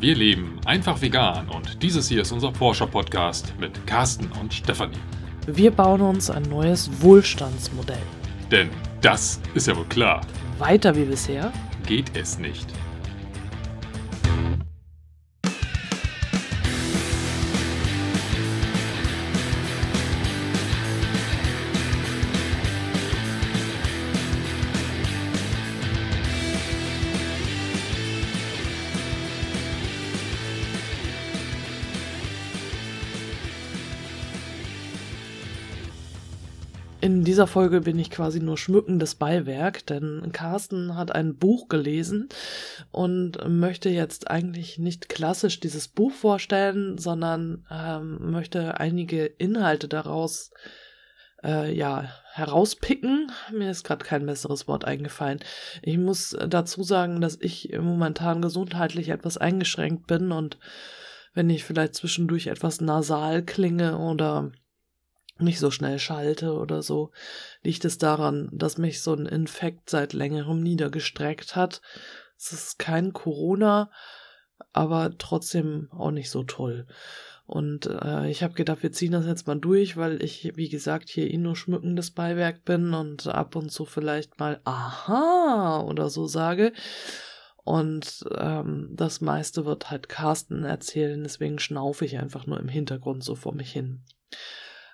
Wir leben einfach vegan und dieses hier ist unser Porsche Podcast mit Carsten und Stefanie. Wir bauen uns ein neues Wohlstandsmodell. Denn das ist ja wohl klar. Weiter wie bisher geht es nicht. Dieser Folge bin ich quasi nur schmückendes Beiwerk, denn Carsten hat ein Buch gelesen und möchte jetzt eigentlich nicht klassisch dieses Buch vorstellen, sondern ähm, möchte einige Inhalte daraus äh, ja herauspicken. Mir ist gerade kein besseres Wort eingefallen. Ich muss dazu sagen, dass ich momentan gesundheitlich etwas eingeschränkt bin und wenn ich vielleicht zwischendurch etwas nasal klinge oder nicht so schnell schalte oder so, liegt es daran, dass mich so ein Infekt seit längerem niedergestreckt hat. Es ist kein Corona, aber trotzdem auch nicht so toll. Und äh, ich habe gedacht, wir ziehen das jetzt mal durch, weil ich, wie gesagt, hier eh nur schmückendes Beiwerk bin und ab und zu vielleicht mal Aha oder so sage. Und ähm, das meiste wird halt Carsten erzählen, deswegen schnaufe ich einfach nur im Hintergrund so vor mich hin.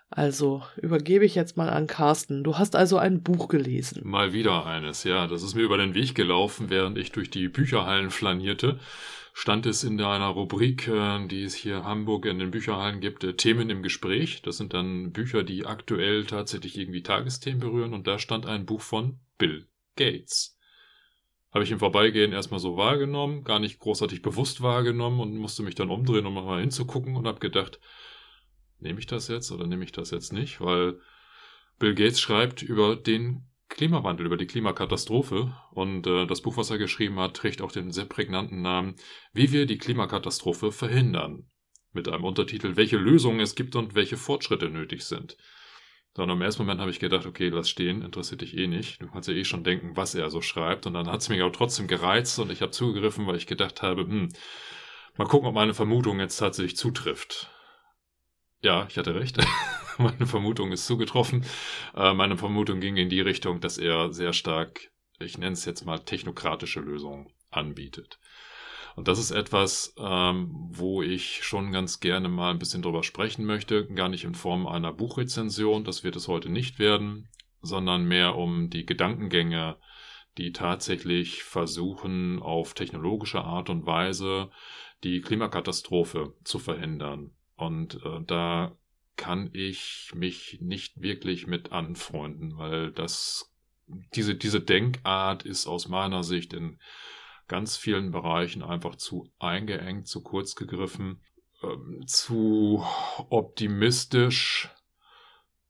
Also übergebe ich jetzt mal an Carsten. Du hast also ein Buch gelesen. Mal wieder eines, ja. Das ist mir über den Weg gelaufen, während ich durch die Bücherhallen flanierte. Stand es in einer Rubrik, äh, die es hier Hamburg in den Bücherhallen gibt, äh, Themen im Gespräch. Das sind dann Bücher, die aktuell tatsächlich irgendwie Tagesthemen berühren. Und da stand ein Buch von Bill Gates. Habe ich im Vorbeigehen erstmal so wahrgenommen, gar nicht großartig bewusst wahrgenommen und musste mich dann umdrehen, um mal hinzugucken und habe gedacht, nehme ich das jetzt oder nehme ich das jetzt nicht? Weil Bill Gates schreibt über den Klimawandel, über die Klimakatastrophe. Und äh, das Buch, was er geschrieben hat, trägt auch den sehr prägnanten Namen Wie wir die Klimakatastrophe verhindern. Mit einem Untertitel, welche Lösungen es gibt und welche Fortschritte nötig sind. Dann im ersten Moment habe ich gedacht, okay, lass stehen, interessiert dich eh nicht. Du kannst ja eh schon denken, was er so schreibt. Und dann hat es mich aber trotzdem gereizt und ich habe zugegriffen, weil ich gedacht habe, hm, mal gucken, ob meine Vermutung jetzt tatsächlich zutrifft. Ja, ich hatte recht. meine Vermutung ist zugetroffen. Äh, meine Vermutung ging in die Richtung, dass er sehr stark, ich nenne es jetzt mal, technokratische Lösungen anbietet. Und das ist etwas, ähm, wo ich schon ganz gerne mal ein bisschen drüber sprechen möchte. Gar nicht in Form einer Buchrezension, das wird es heute nicht werden, sondern mehr um die Gedankengänge, die tatsächlich versuchen, auf technologische Art und Weise die Klimakatastrophe zu verhindern. Und äh, da kann ich mich nicht wirklich mit anfreunden, weil das, diese, diese Denkart ist aus meiner Sicht in ganz vielen Bereichen einfach zu eingeengt, zu kurz gegriffen, ähm, zu optimistisch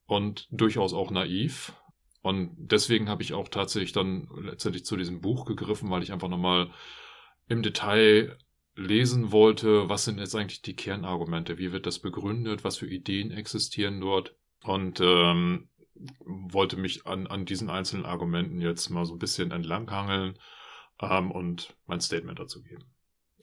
und durchaus auch naiv. Und deswegen habe ich auch tatsächlich dann letztendlich zu diesem Buch gegriffen, weil ich einfach nochmal im Detail lesen wollte, was sind jetzt eigentlich die Kernargumente, wie wird das begründet, was für Ideen existieren dort und ähm, wollte mich an, an diesen einzelnen Argumenten jetzt mal so ein bisschen entlanghangeln ähm, und mein Statement dazu geben.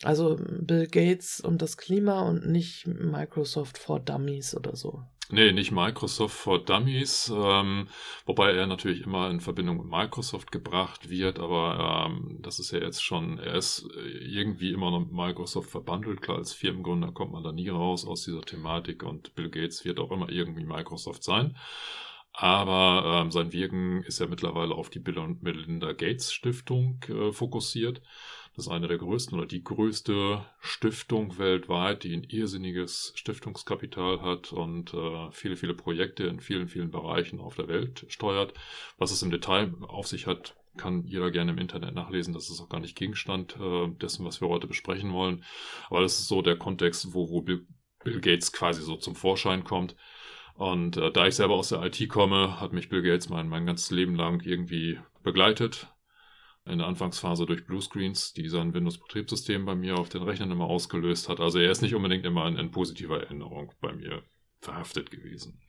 Also Bill Gates und das Klima und nicht Microsoft for Dummies oder so. Nee, nicht Microsoft for Dummies, ähm, wobei er natürlich immer in Verbindung mit Microsoft gebracht wird, aber ähm, das ist ja jetzt schon, er ist irgendwie immer noch mit Microsoft verbandelt. Klar, als Firmengründer kommt man da nie raus aus dieser Thematik und Bill Gates wird auch immer irgendwie Microsoft sein. Aber ähm, sein Wirken ist ja mittlerweile auf die Bill und Melinda Gates Stiftung äh, fokussiert. Das ist eine der größten oder die größte Stiftung weltweit, die ein irrsinniges Stiftungskapital hat und äh, viele, viele Projekte in vielen, vielen Bereichen auf der Welt steuert. Was es im Detail auf sich hat, kann jeder gerne im Internet nachlesen. Das ist auch gar nicht Gegenstand äh, dessen, was wir heute besprechen wollen. Aber das ist so der Kontext, wo, wo Bill, Gates quasi so zum Vorschein kommt. Und äh, da ich selber aus der IT komme, hat mich Bill Gates mein, mein ganzes Leben lang irgendwie begleitet in der Anfangsphase durch Bluescreens, die sein Windows-Betriebssystem bei mir auf den Rechnern immer ausgelöst hat. Also er ist nicht unbedingt immer in, in positiver Erinnerung bei mir verhaftet gewesen.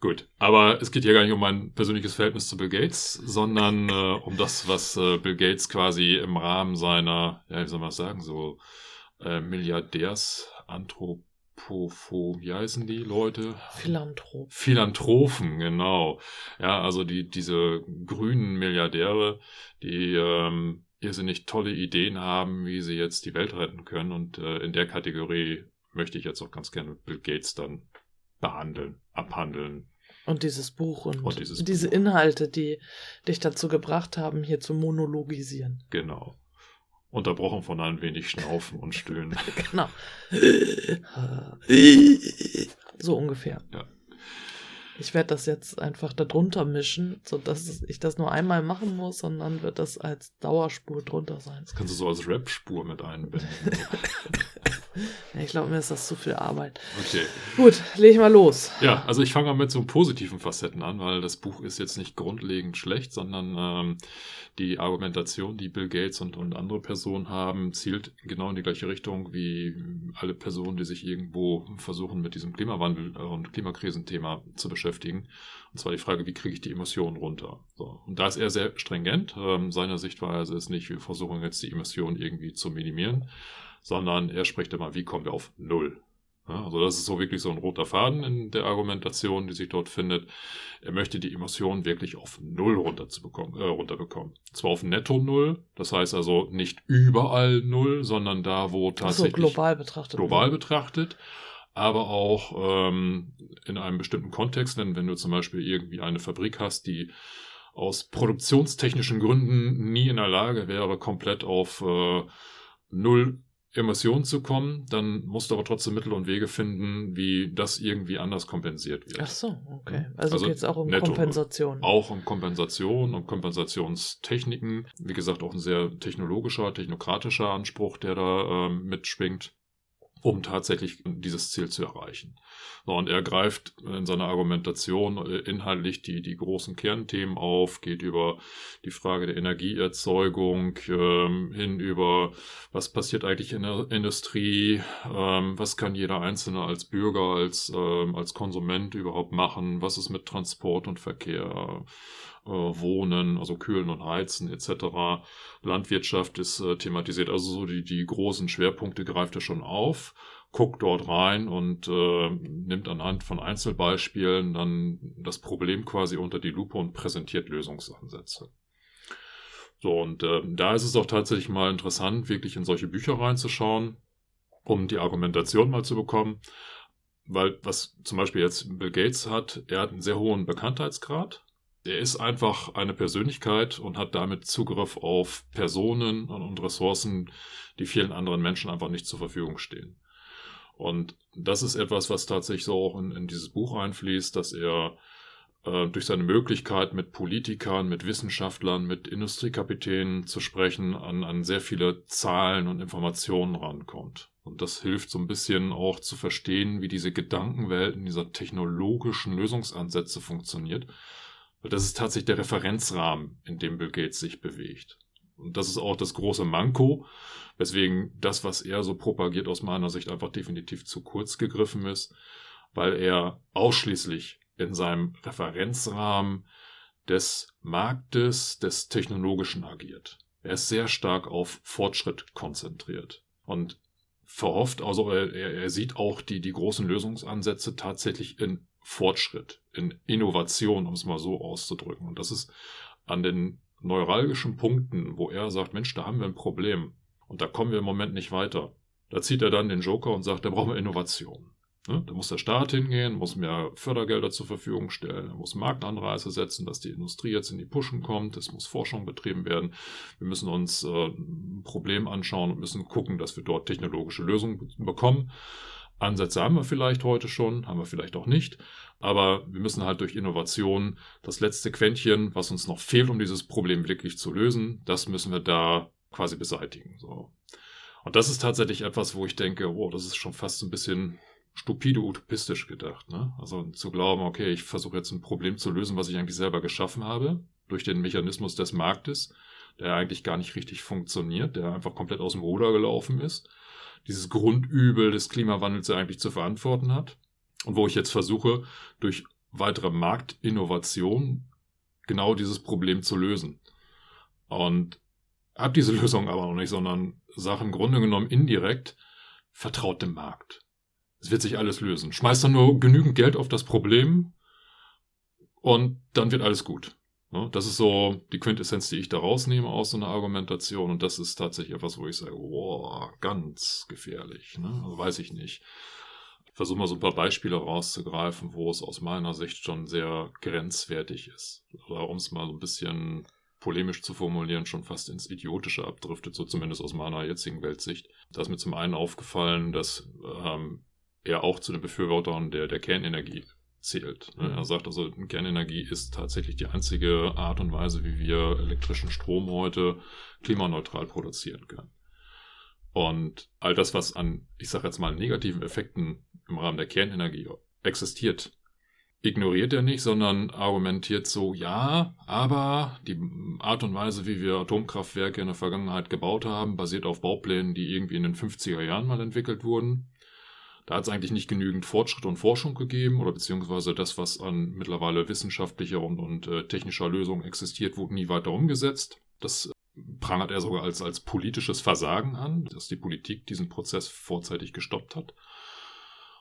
Gut, aber es geht hier gar nicht um mein persönliches Verhältnis zu Bill Gates, sondern äh, um das, was äh, Bill Gates quasi im Rahmen seiner, ja, wie soll man sagen, so äh, Milliardärsanthropologie Pofo, wie heißen die Leute? Philanthrop. Philanthropen, genau. Ja, also die, diese grünen Milliardäre, die ähm, irrsinnig tolle Ideen haben, wie sie jetzt die Welt retten können. Und äh, in der Kategorie möchte ich jetzt auch ganz gerne Bill Gates dann behandeln, abhandeln. Und dieses Buch und, Und dieses diese Buch. Inhalte, die dich dazu gebracht haben, hier zu monologisieren. Genau. Unterbrochen von ein wenig Schnaufen und Stöhnen. Genau. So ungefähr. Ja. Ich werde das jetzt einfach darunter mischen, sodass ich das nur einmal machen muss und dann wird das als Dauerspur drunter sein. Das kannst du so als Rap-Spur mit einbinden. Ich glaube, mir ist das zu viel Arbeit. Okay. Gut, leg ich mal los. Ja, also ich fange mal mit so positiven Facetten an, weil das Buch ist jetzt nicht grundlegend schlecht, sondern ähm, die Argumentation, die Bill Gates und, und andere Personen haben, zielt genau in die gleiche Richtung wie alle Personen, die sich irgendwo versuchen, mit diesem Klimawandel und Klimakrisenthema zu beschäftigen. Und zwar die Frage, wie kriege ich die Emissionen runter? So. Und da ist er sehr stringent. Ähm, seine Sichtweise ist nicht, wir versuchen jetzt die Emissionen irgendwie zu minimieren, sondern er spricht immer, wie kommen wir auf Null? Ja, also das ist so wirklich so ein roter Faden in der Argumentation, die sich dort findet. Er möchte die Emissionen wirklich auf Null runterzubekommen, äh, runterbekommen. Zwar auf Netto Null, das heißt also nicht überall Null, sondern da, wo Also tatsächlich global betrachtet. global betrachtet, aber auch ähm, in einem bestimmten Kontext, denn wenn du zum Beispiel irgendwie eine Fabrik hast, die aus produktionstechnischen Gründen nie in der Lage wäre, komplett auf äh, Null Emissionen zu kommen, dann musst du aber trotzdem Mittel und Wege finden, wie das irgendwie anders kompensiert wird. Ach so, okay. Also, Also geht es auch um netto. Kompensation. Auch um Kompensation, um Kompensationstechniken. Wie gesagt, auch ein sehr technologischer, technokratischer Anspruch, der da ähm, mitschwingt, um tatsächlich dieses Ziel zu erreichen. Und er greift in seiner Argumentation äh, inhaltlich die, die großen Kernthemen auf, geht über die Frage der Energieerzeugung ähm, hin über, was passiert eigentlich in der Industrie, ähm, was kann jeder Einzelne als Bürger, als, ähm, als Konsument überhaupt machen, was ist mit Transport und Verkehr, äh, Wohnen, also Kühlen und Heizen etc. Landwirtschaft ist äh, thematisiert, also so die, die großen Schwerpunkte greift er schon auf, guckt dort rein und äh, nimmt anhand von Einzelbeispielen dann das Problem quasi unter die Lupe und präsentiert Lösungsansätze. So, und äh, da ist es auch tatsächlich mal interessant, wirklich in solche Bücher reinzuschauen, um die Argumentation mal zu bekommen. Weil was zum Beispiel jetzt Bill Gates hat, er hat einen sehr hohen Bekanntheitsgrad. Er ist einfach eine Persönlichkeit und hat damit Zugriff auf Personen und Ressourcen, die vielen anderen Menschen einfach nicht zur Verfügung stehen. Und das ist etwas, was tatsächlich so auch in, in dieses Buch einfließt, dass er äh, durch seine Möglichkeit mit Politikern, mit Wissenschaftlern, mit Industriekapitänen zu sprechen, an, an sehr viele Zahlen und Informationen rankommt. Und das hilft so ein bisschen auch zu verstehen, wie diese Gedankenwelten dieser technologischen Lösungsansätze funktioniert. Weil das ist tatsächlich der Referenzrahmen, in dem Bill Gates sich bewegt. Und das ist auch das große Manko, weswegen das, was er so propagiert, aus meiner Sicht einfach definitiv zu kurz gegriffen ist, weil er ausschließlich in seinem Referenzrahmen des Marktes, des Technologischen agiert. Er ist sehr stark auf Fortschritt konzentriert und verhofft, also er, er sieht auch die, die großen Lösungsansätze tatsächlich in Fortschritt, in Innovation, um es mal so auszudrücken. Und das ist an den neuralgischen Punkten, wo er sagt, Mensch, da haben wir ein Problem und da kommen wir im Moment nicht weiter. Da zieht er dann den Joker und sagt, da brauchen wir Innovation. Ne? Da muss der Staat hingehen, muss mehr Fördergelder zur Verfügung stellen, muss Marktanreize setzen, dass die Industrie jetzt in die Puschen kommt, es muss Forschung betrieben werden. Wir müssen uns äh, ein Problem anschauen und müssen gucken, dass wir dort technologische Lösungen be- bekommen. Ansätze haben wir vielleicht heute schon, haben wir vielleicht auch nicht, aber wir müssen halt durch Innovation das letzte Quäntchen, was uns noch fehlt, um dieses Problem wirklich zu lösen, das müssen wir da quasi beseitigen. So. Und das ist tatsächlich etwas, wo ich denke, oh, das ist schon fast ein bisschen stupide utopistisch gedacht. Ne? Also zu glauben, okay, ich versuche jetzt ein Problem zu lösen, was ich eigentlich selber geschaffen habe, durch den Mechanismus des Marktes, der eigentlich gar nicht richtig funktioniert, der einfach komplett aus dem Ruder gelaufen ist, dieses Grundübel des Klimawandels ja eigentlich zu verantworten hat. Und wo ich jetzt versuche, durch weitere Marktinnovation genau dieses Problem zu lösen. Und habe diese Lösung aber noch nicht, sondern sage im Grunde genommen indirekt, vertraut dem Markt. Es wird sich alles lösen. Schmeißt dann nur genügend Geld auf das Problem und dann wird alles gut. Ne? Das ist so die Quintessenz, die ich da rausnehme aus so einer Argumentation. Und das ist tatsächlich etwas, wo ich sage, wow, ganz gefährlich. Ne? Also weiß ich nicht. Ich versuche mal so ein paar Beispiele rauszugreifen, wo es aus meiner Sicht schon sehr grenzwertig ist. Oder um es mal so ein bisschen polemisch zu formulieren, schon fast ins Idiotische abdriftet, so zumindest aus meiner jetzigen Weltsicht. Da ist mir zum einen aufgefallen, dass ähm, er auch zu den Befürwortern der, der Kernenergie zählt. Ne? Mhm. Er sagt also, Kernenergie ist tatsächlich die einzige Art und Weise, wie wir elektrischen Strom heute klimaneutral produzieren können. Und all das, was an, ich sage jetzt mal, negativen Effekten im Rahmen der Kernenergie existiert, ignoriert er nicht, sondern argumentiert so, ja, aber die Art und Weise, wie wir Atomkraftwerke in der Vergangenheit gebaut haben, basiert auf Bauplänen, die irgendwie in den 50er Jahren mal entwickelt wurden. Da hat es eigentlich nicht genügend Fortschritt und Forschung gegeben oder beziehungsweise das, was an mittlerweile wissenschaftlicher und, und äh, technischer Lösung existiert, wurde nie weiter umgesetzt. Das äh, prangert er sogar als, als politisches Versagen an, dass die Politik diesen Prozess vorzeitig gestoppt hat.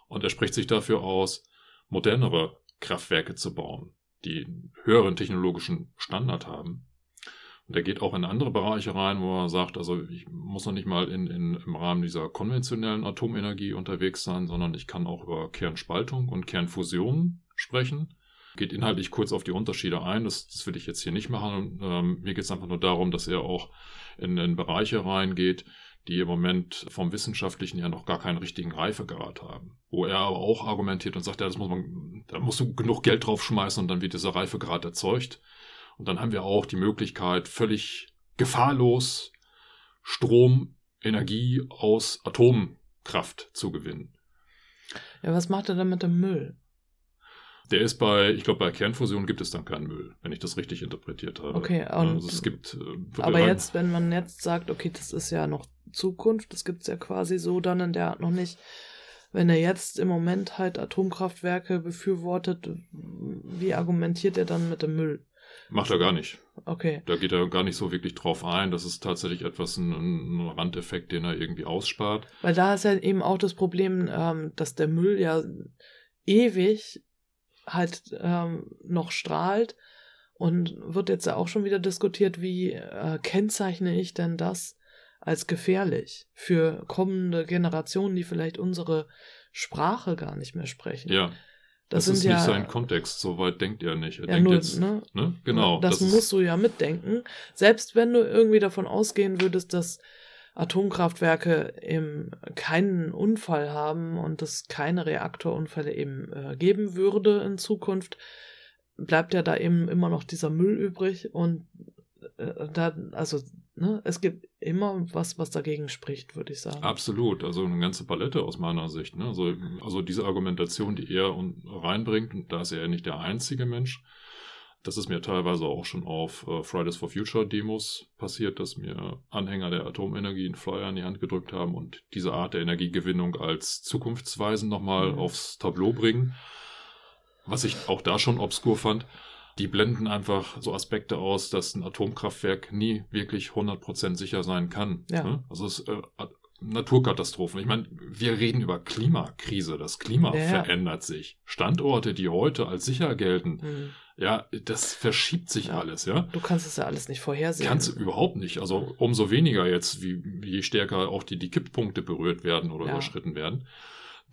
Und er spricht sich dafür aus, modernere Kraftwerke zu bauen, die einen höheren technologischen Standard haben. Und er geht auch in andere Bereiche rein, wo er sagt, also ich muss noch nicht mal in, in, im Rahmen dieser konventionellen Atomenergie unterwegs sein, sondern ich kann auch über Kernspaltung und Kernfusion sprechen. Geht inhaltlich kurz auf die Unterschiede ein, das, das will ich jetzt hier nicht machen. Ähm, mir geht es einfach nur darum, dass er auch in, in Bereiche reingeht, die im Moment vom Wissenschaftlichen ja noch gar keinen richtigen Reifegrad haben. Wo er aber auch argumentiert und sagt, ja, das muss man, da musst du genug Geld drauf schmeißen und dann wird dieser Reifegrad erzeugt. Und dann haben wir auch die Möglichkeit, völlig gefahrlos Strom, Energie aus Atomkraft zu gewinnen. Ja, was macht er dann mit dem Müll? Der ist bei, ich glaube, bei Kernfusion gibt es dann keinen Müll, wenn ich das richtig interpretiert habe. Okay, und also es gibt. Äh, aber jetzt, wenn man jetzt sagt, okay, das ist ja noch Zukunft, das gibt es ja quasi so dann in der Art noch nicht. Wenn er jetzt im Moment halt Atomkraftwerke befürwortet, wie argumentiert er dann mit dem Müll? Macht er gar nicht. Okay. Da geht er gar nicht so wirklich drauf ein. Das ist tatsächlich etwas, ein, ein Randeffekt, den er irgendwie ausspart. Weil da ist ja eben auch das Problem, ähm, dass der Müll ja ewig halt ähm, noch strahlt und wird jetzt ja auch schon wieder diskutiert, wie äh, kennzeichne ich denn das als gefährlich für kommende Generationen, die vielleicht unsere Sprache gar nicht mehr sprechen. Ja. Das, das ist ja, nicht sein Kontext, soweit denkt er nicht. Er ja, denkt nur, jetzt, ne? ne? Genau. Das, das musst du ja mitdenken. Selbst wenn du irgendwie davon ausgehen würdest, dass Atomkraftwerke eben keinen Unfall haben und es keine Reaktorunfälle eben äh, geben würde in Zukunft, bleibt ja da eben immer noch dieser Müll übrig und äh, da, also, ne, es gibt immer was, was dagegen spricht, würde ich sagen. Absolut, also eine ganze Palette aus meiner Sicht. Ne? Also, also diese Argumentation, die er reinbringt, und da ist er ja nicht der einzige Mensch, das ist mir teilweise auch schon auf äh, Fridays for Future Demos passiert, dass mir Anhänger der Atomenergie einen Flyer in die Hand gedrückt haben und diese Art der Energiegewinnung als zukunftsweisend nochmal mhm. aufs Tableau bringen. Was ich auch da schon obskur fand die blenden einfach so Aspekte aus, dass ein Atomkraftwerk nie wirklich 100% sicher sein kann. Ja. Ne? Also es äh, Naturkatastrophen. Ich meine, wir reden über Klimakrise. Das Klima ja. verändert sich. Standorte, die heute als sicher gelten, mhm. ja, das verschiebt sich ja. alles, ja. Du kannst es ja alles nicht vorhersehen. Kannst du überhaupt nicht. Also umso weniger jetzt, wie, je stärker auch die, die Kipppunkte berührt werden oder ja. überschritten werden.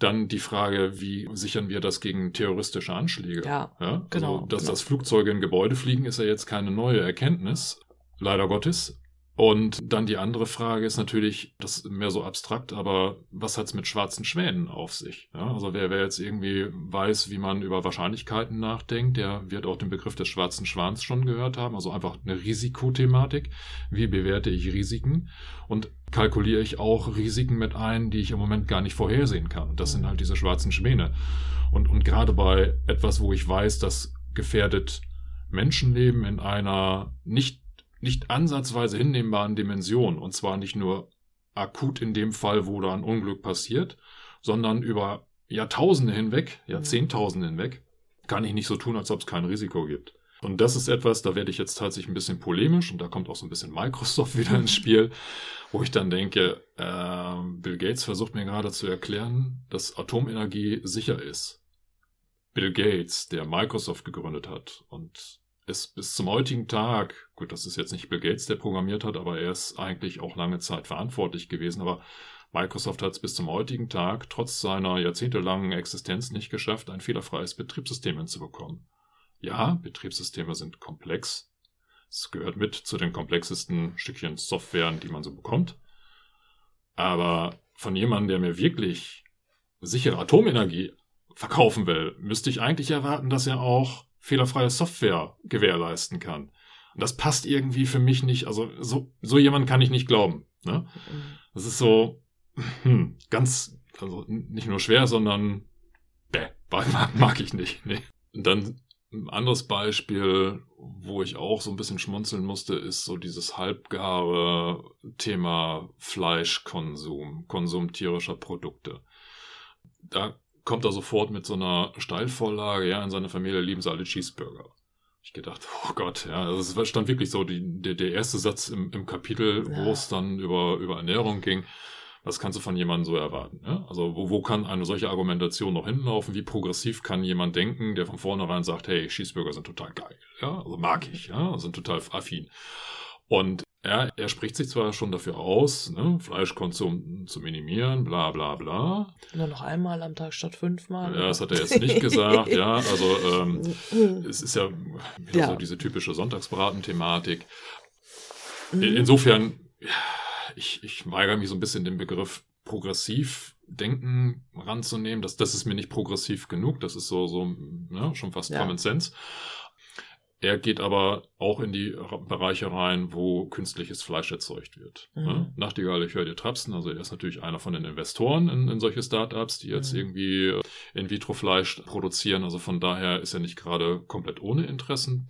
Dann die Frage, wie sichern wir das gegen terroristische Anschläge? Ja, ja? Also, genau. Dass genau. das Flugzeuge in Gebäude fliegen, ist ja jetzt keine neue Erkenntnis, leider Gottes. Und dann die andere Frage ist natürlich, das ist mehr so abstrakt, aber was hat es mit schwarzen Schwänen auf sich? Ja, also wer, wer jetzt irgendwie weiß, wie man über Wahrscheinlichkeiten nachdenkt, der wird auch den Begriff des schwarzen Schwans schon gehört haben. Also einfach eine Risikothematik. Wie bewerte ich Risiken? Und kalkuliere ich auch Risiken mit ein, die ich im Moment gar nicht vorhersehen kann. Und das sind halt diese schwarzen Schwäne. Und, und gerade bei etwas, wo ich weiß, dass gefährdet Menschenleben in einer nicht nicht ansatzweise hinnehmbaren Dimension. Und zwar nicht nur akut in dem Fall, wo da ein Unglück passiert, sondern über Jahrtausende hinweg, Jahrzehntausende hinweg, kann ich nicht so tun, als ob es kein Risiko gibt. Und das ist etwas, da werde ich jetzt tatsächlich ein bisschen polemisch und da kommt auch so ein bisschen Microsoft wieder ins Spiel, wo ich dann denke, äh, Bill Gates versucht mir gerade zu erklären, dass Atomenergie sicher ist. Bill Gates, der Microsoft gegründet hat und es bis zum heutigen Tag, gut, das ist jetzt nicht Bill Gates, der programmiert hat, aber er ist eigentlich auch lange Zeit verantwortlich gewesen, aber Microsoft hat es bis zum heutigen Tag trotz seiner jahrzehntelangen Existenz nicht geschafft, ein fehlerfreies Betriebssystem hinzubekommen. Ja, Betriebssysteme sind komplex. Es gehört mit zu den komplexesten Stückchen Software, die man so bekommt. Aber von jemandem, der mir wirklich sichere Atomenergie verkaufen will, müsste ich eigentlich erwarten, dass er auch fehlerfreie Software gewährleisten kann. Und das passt irgendwie für mich nicht. Also so, so jemand kann ich nicht glauben. Ne? Das ist so hm, ganz, also nicht nur schwer, sondern bäh, mag, mag ich nicht. Nee. Und dann ein anderes Beispiel, wo ich auch so ein bisschen schmunzeln musste, ist so dieses halbgare Thema Fleischkonsum, Konsum tierischer Produkte. Da kommt er sofort mit so einer Steilvorlage, ja, in seiner Familie lieben sie alle Cheeseburger. Ich gedacht, oh Gott, ja, also es stand wirklich so die, der, der erste Satz im, im Kapitel, ja. wo es dann über, über Ernährung ging. Was kannst du von jemandem so erwarten? Ja? Also wo, wo kann eine solche Argumentation noch hinlaufen? Wie progressiv kann jemand denken, der von vornherein sagt, hey, Cheeseburger sind total geil, ja, also mag ich, ja, sind total affin. Und er, er spricht sich zwar schon dafür aus, ne, Fleischkonsum zu minimieren, bla bla bla. Nur noch einmal am Tag statt fünfmal. Ja, das hat er jetzt nicht gesagt, ja. Also ähm, es ist ja wieder ja. so diese typische Sonntagsbraten-Thematik. Mhm. Insofern, ich, ich weigere mich so ein bisschen den Begriff progressiv denken ranzunehmen. Das, das ist mir nicht progressiv genug. Das ist so, so ne, schon fast ja. Common Sense. Er geht aber auch in die Bereiche rein, wo künstliches Fleisch erzeugt wird. Mhm. Ne? Nachtigall, ich höre dir trapsen. Also er ist natürlich einer von den Investoren in, in solche Startups, die jetzt mhm. irgendwie äh, In-vitro-Fleisch produzieren. Also von daher ist er nicht gerade komplett ohne Interessen.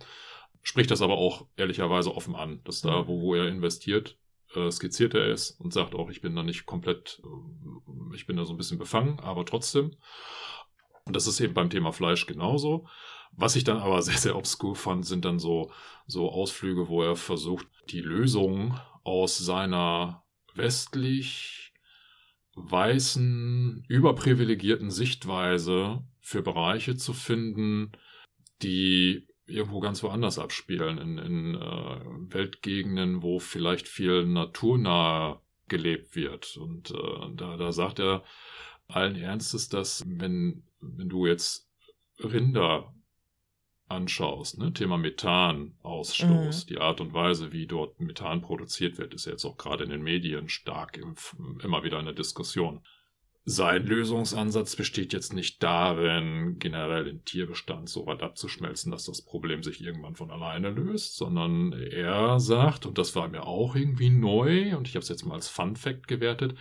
Spricht das aber auch ehrlicherweise offen an, dass da, mhm. wo, wo er investiert, äh, skizziert er es und sagt auch, ich bin da nicht komplett, äh, ich bin da so ein bisschen befangen, aber trotzdem. Und das ist eben beim Thema Fleisch genauso. Was ich dann aber sehr, sehr obskur fand, sind dann so, so Ausflüge, wo er versucht, die Lösung aus seiner westlich weißen, überprivilegierten Sichtweise für Bereiche zu finden, die irgendwo ganz woanders abspielen, in, in äh, Weltgegenden, wo vielleicht viel naturnah gelebt wird. Und äh, da, da sagt er allen Ernstes, dass wenn, wenn du jetzt Rinder anschaust, ne, Thema Methanausstoß, mhm. die Art und Weise, wie dort Methan produziert wird, ist jetzt auch gerade in den Medien stark im, immer wieder eine Diskussion. Sein Lösungsansatz besteht jetzt nicht darin, generell den Tierbestand so weit abzuschmelzen, dass das Problem sich irgendwann von alleine löst, sondern er sagt, und das war mir auch irgendwie neu, und ich habe es jetzt mal als Fun Fact gewertet,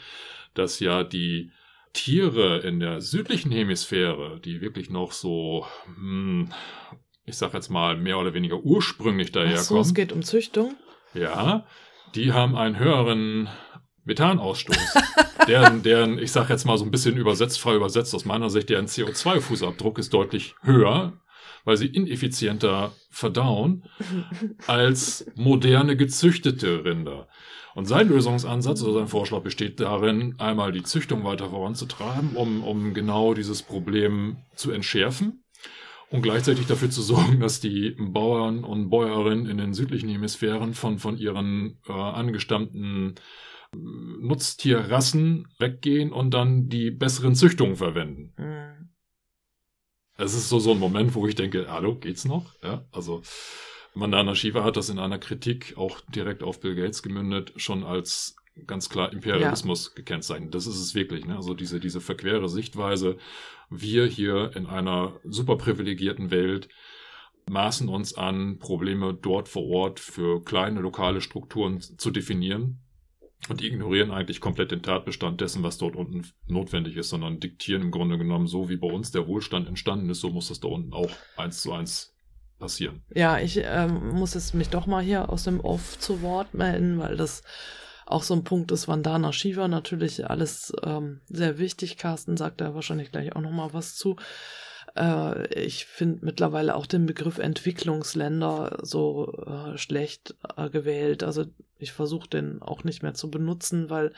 dass ja die Tiere in der südlichen Hemisphäre, die wirklich noch so, hm, ich sag jetzt mal, mehr oder weniger ursprünglich daherkommen. So, es geht um Züchtung? Ja, die haben einen höheren Methanausstoß, deren, deren, ich sage jetzt mal so ein bisschen übersetzt, frei übersetzt aus meiner Sicht, deren CO2-Fußabdruck ist deutlich höher, weil sie ineffizienter verdauen als moderne gezüchtete Rinder. Und sein Lösungsansatz oder sein Vorschlag besteht darin, einmal die Züchtung weiter voranzutreiben, um, um genau dieses Problem zu entschärfen und gleichzeitig dafür zu sorgen, dass die Bauern und Bäuerinnen in den südlichen Hemisphären von, von ihren äh, angestammten Nutztierrassen weggehen und dann die besseren Züchtungen verwenden. Mhm. Es ist so, so ein Moment, wo ich denke, hallo, geht's noch? Ja, also Mandana Shiva hat das in einer Kritik auch direkt auf Bill Gates gemündet, schon als ganz klar Imperialismus ja. gekennzeichnet. Das ist es wirklich. Ne? Also diese, diese verquere Sichtweise, wir hier in einer super privilegierten Welt maßen uns an, Probleme dort vor Ort für kleine lokale Strukturen zu definieren und die ignorieren eigentlich komplett den Tatbestand dessen, was dort unten notwendig ist, sondern diktieren im Grunde genommen so, wie bei uns der Wohlstand entstanden ist, so muss das da unten auch eins zu eins passieren. Ja, ich ähm, muss jetzt mich doch mal hier aus dem Off zu Wort melden, weil das auch so ein Punkt ist, Vandana Shiva natürlich alles ähm, sehr wichtig. Carsten sagt da wahrscheinlich gleich auch noch mal was zu. Äh, ich finde mittlerweile auch den Begriff Entwicklungsländer so äh, schlecht äh, gewählt. Also ich versuche den auch nicht mehr zu benutzen, weil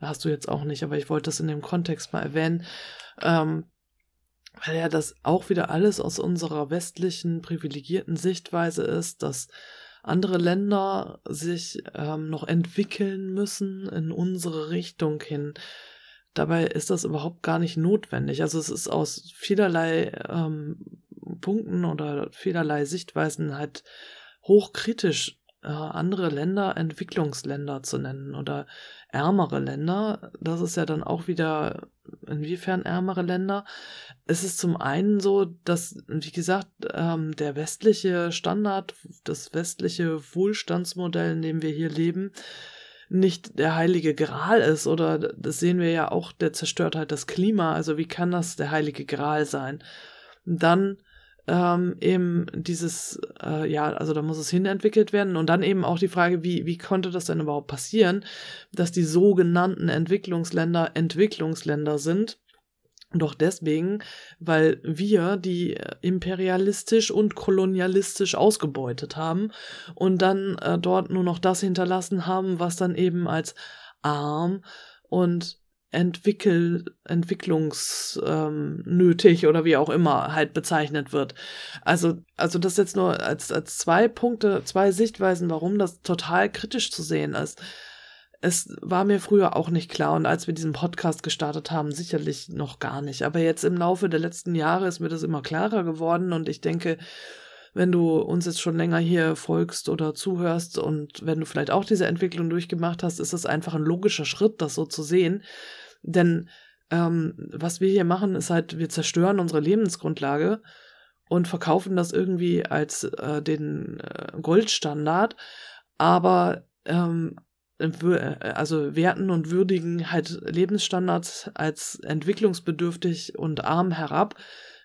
hast du jetzt auch nicht, aber ich wollte das in dem Kontext mal erwähnen. Ähm, weil ja das auch wieder alles aus unserer westlichen privilegierten Sichtweise ist, dass andere Länder sich ähm, noch entwickeln müssen in unsere Richtung hin. Dabei ist das überhaupt gar nicht notwendig. Also es ist aus vielerlei ähm, Punkten oder vielerlei Sichtweisen halt hochkritisch, äh, andere Länder Entwicklungsländer zu nennen oder ärmere Länder. Das ist ja dann auch wieder inwiefern ärmere Länder. Es ist zum einen so, dass, wie gesagt, ähm, der westliche Standard, das westliche Wohlstandsmodell, in dem wir hier leben, nicht der heilige Gral ist oder das sehen wir ja auch, der zerstört halt das Klima. Also wie kann das der heilige Gral sein? dann ähm, eben dieses, äh, ja, also da muss es hinentwickelt werden und dann eben auch die Frage, wie, wie konnte das denn überhaupt passieren, dass die sogenannten Entwicklungsländer Entwicklungsländer sind. Doch deswegen, weil wir die imperialistisch und kolonialistisch ausgebeutet haben und dann äh, dort nur noch das hinterlassen haben, was dann eben als arm und entwickel, entwicklungsnötig ähm, oder wie auch immer halt bezeichnet wird. Also, also das jetzt nur als, als zwei Punkte, zwei Sichtweisen, warum das total kritisch zu sehen ist. Es war mir früher auch nicht klar und als wir diesen Podcast gestartet haben, sicherlich noch gar nicht. Aber jetzt im Laufe der letzten Jahre ist mir das immer klarer geworden und ich denke, wenn du uns jetzt schon länger hier folgst oder zuhörst und wenn du vielleicht auch diese Entwicklung durchgemacht hast, ist es einfach ein logischer Schritt, das so zu sehen, denn ähm, was wir hier machen, ist halt, wir zerstören unsere Lebensgrundlage und verkaufen das irgendwie als äh, den äh, Goldstandard, aber ähm, äh, also werten und würdigen halt Lebensstandards als entwicklungsbedürftig und arm herab,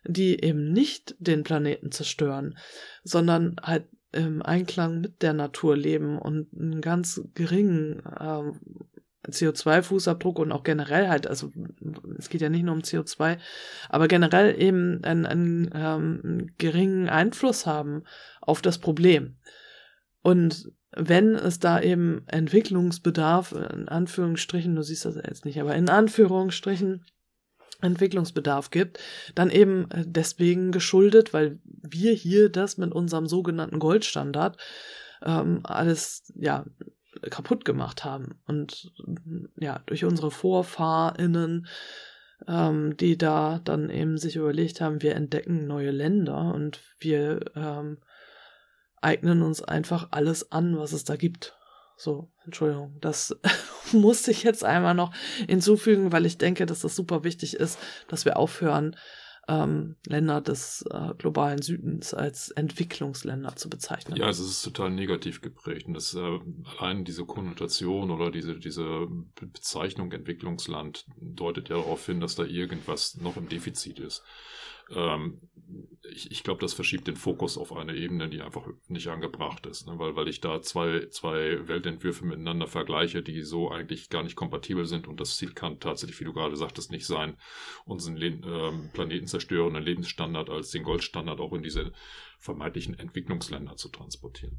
die eben nicht den Planeten zerstören, sondern halt im Einklang mit der Natur leben und einen ganz geringen äh, CO2-Fußabdruck und auch generell halt, also es geht ja nicht nur um CO2, aber generell eben einen, einen ähm, geringen Einfluss haben auf das Problem. Und wenn es da eben Entwicklungsbedarf, in Anführungsstrichen, du siehst das jetzt nicht, aber in Anführungsstrichen Entwicklungsbedarf gibt, dann eben deswegen geschuldet, weil wir hier das mit unserem sogenannten Goldstandard ähm, alles ja kaputt gemacht haben. Und ja, durch unsere VorfahrInnen, ähm, die da dann eben sich überlegt haben, wir entdecken neue Länder und wir ähm, eignen uns einfach alles an, was es da gibt. So, Entschuldigung, das musste ich jetzt einmal noch hinzufügen, weil ich denke, dass das super wichtig ist, dass wir aufhören, ähm, Länder des äh, globalen Südens als Entwicklungsländer zu bezeichnen. Ja, also es ist total negativ geprägt. Und das äh, allein diese Konnotation oder diese, diese Bezeichnung Entwicklungsland deutet ja darauf hin, dass da irgendwas noch im Defizit ist. Ähm, ich, ich glaube, das verschiebt den Fokus auf eine Ebene, die einfach nicht angebracht ist, ne? weil, weil ich da zwei, zwei Weltentwürfe miteinander vergleiche, die so eigentlich gar nicht kompatibel sind und das Ziel kann tatsächlich, wie du gerade sagtest, nicht sein, unseren Le ähm, Planeten zerstörenden Lebensstandard als den Goldstandard auch in diese vermeintlichen Entwicklungsländer zu transportieren.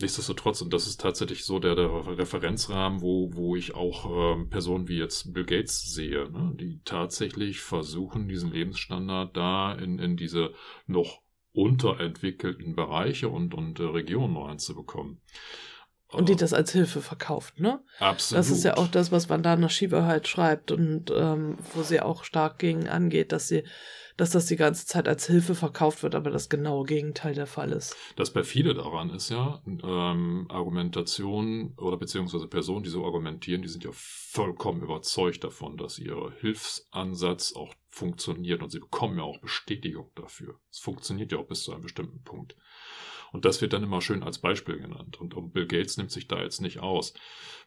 Nichtsdestotrotz, und das ist tatsächlich so der, der Referenzrahmen, wo, wo ich auch ähm, Personen wie jetzt Bill Gates sehe, ne, die tatsächlich versuchen, diesen Lebensstandard da in, in diese noch unterentwickelten Bereiche und, und äh, Regionen reinzubekommen. Und die das als Hilfe verkauft, ne? Absolut. Das ist ja auch das, was Vandana Shiva halt schreibt und ähm, wo sie auch stark gegen angeht, dass sie dass das die ganze Zeit als Hilfe verkauft wird, aber das genaue Gegenteil der Fall ist. Das perfide daran ist ja, ähm, Argumentation oder beziehungsweise Personen, die so argumentieren, die sind ja vollkommen überzeugt davon, dass ihr Hilfsansatz auch funktioniert und sie bekommen ja auch Bestätigung dafür. Es funktioniert ja auch bis zu einem bestimmten Punkt. Und das wird dann immer schön als Beispiel genannt. Und, Bill Gates nimmt sich da jetzt nicht aus.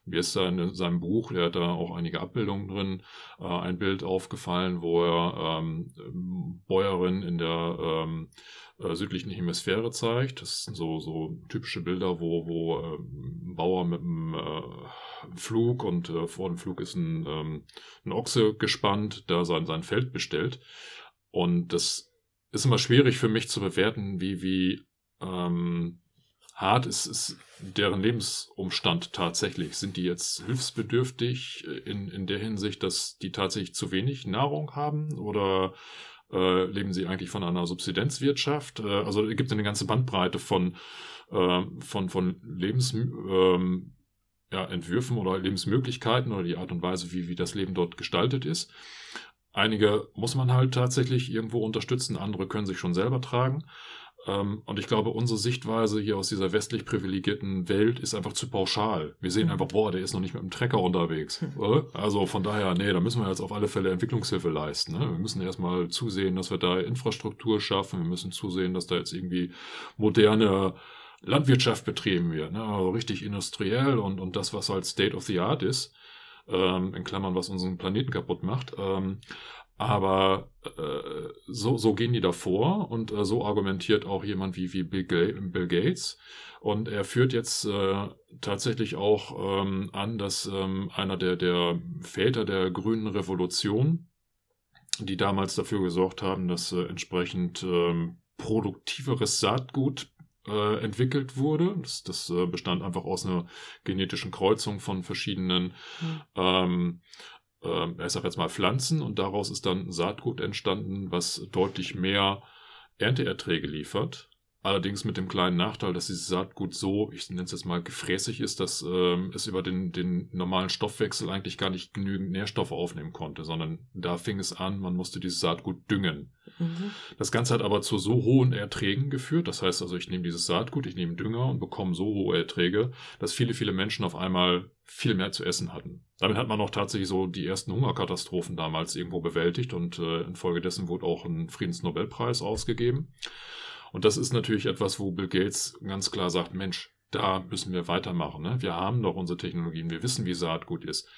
Mir ist da in seinem Buch, der hat da auch einige Abbildungen drin, äh, ein Bild aufgefallen, wo er ähm, Bäuerin in der ähm, äh, südlichen Hemisphäre zeigt. Das sind so, so typische Bilder, wo, wo äh, ein Bauer mit einem äh, Flug und äh, vor dem Flug ist ein, ähm, ein Ochse gespannt, der sein, sein Feld bestellt. und das ist immer schwierig für mich zu bewerten, wie, wie ähm, hart ist, ist deren Lebensumstand tatsächlich. Sind die jetzt hilfsbedürftig in, in der Hinsicht, dass die tatsächlich zu wenig Nahrung haben oder äh, leben sie eigentlich von einer Subsidenzwirtschaft? Äh, also es gibt eine ganze Bandbreite von, äh, von, von Lebensentwürfen ähm, ja, oder Lebensmöglichkeiten oder die Art und Weise, wie, wie das Leben dort gestaltet ist. Einige muss man halt tatsächlich irgendwo unterstützen, andere können sich schon selber tragen. Ähm, und ich glaube, unsere Sichtweise hier aus dieser westlich privilegierten Welt ist einfach zu pauschal. Wir sehen mhm. einfach, boah, der ist noch nicht mit dem Trecker unterwegs. Mhm. Also von daher, nee, da müssen wir jetzt auf alle Fälle Entwicklungshilfe leisten. Ne? Wir müssen erstmal zusehen, dass wir da Infrastruktur schaffen. Wir müssen zusehen, dass da jetzt irgendwie moderne Landwirtschaft betrieben wird. Ne? Also richtig industriell und, und das, was halt State of the Art ist. Ähm, in Klammern, was unseren Planeten kaputt macht. Aber äh, so, so gehen die davor und äh, so argumentiert auch jemand wie, wie Bill, Bill Gates. Und er führt jetzt äh, tatsächlich auch ähm, an, dass ähm, einer der, der Väter der grünen Revolution, die damals dafür gesorgt haben, dass äh, entsprechend ähm, produktiveres Saatgut äh, entwickelt wurde. Das, das äh, bestand einfach aus einer genetischen Kreuzung von verschiedenen mhm. ähm, äh, ich sag jetzt mal Pflanzen und daraus ist dann Saatgut entstanden, was deutlich mehr Ernteerträge liefert. Allerdings mit dem kleinen Nachteil, dass dieses Saatgut so, ich nenne es jetzt mal gefräßig ist, dass ähm, es über den, den normalen Stoffwechsel eigentlich gar nicht genügend Nährstoffe aufnehmen konnte, sondern da fing es an, man musste dieses Saatgut düngen. Mhm. Das Ganze hat aber zu so hohen Erträgen geführt. Das heißt also, ich nehme dieses Saatgut, ich nehme Dünger und bekomme so hohe Erträge, dass viele, viele Menschen auf einmal viel mehr zu essen hatten. Damit hat man auch tatsächlich so die ersten Hungerkatastrophen damals irgendwo bewältigt und äh, infolgedessen wurde auch ein Friedensnobelpreis ausgegeben. Und das ist natürlich etwas, wo Bill Gates ganz klar sagt, Mensch, da müssen wir weitermachen. Ne? Wir haben doch unsere Technologien, wir wissen, wie Saatgut ist.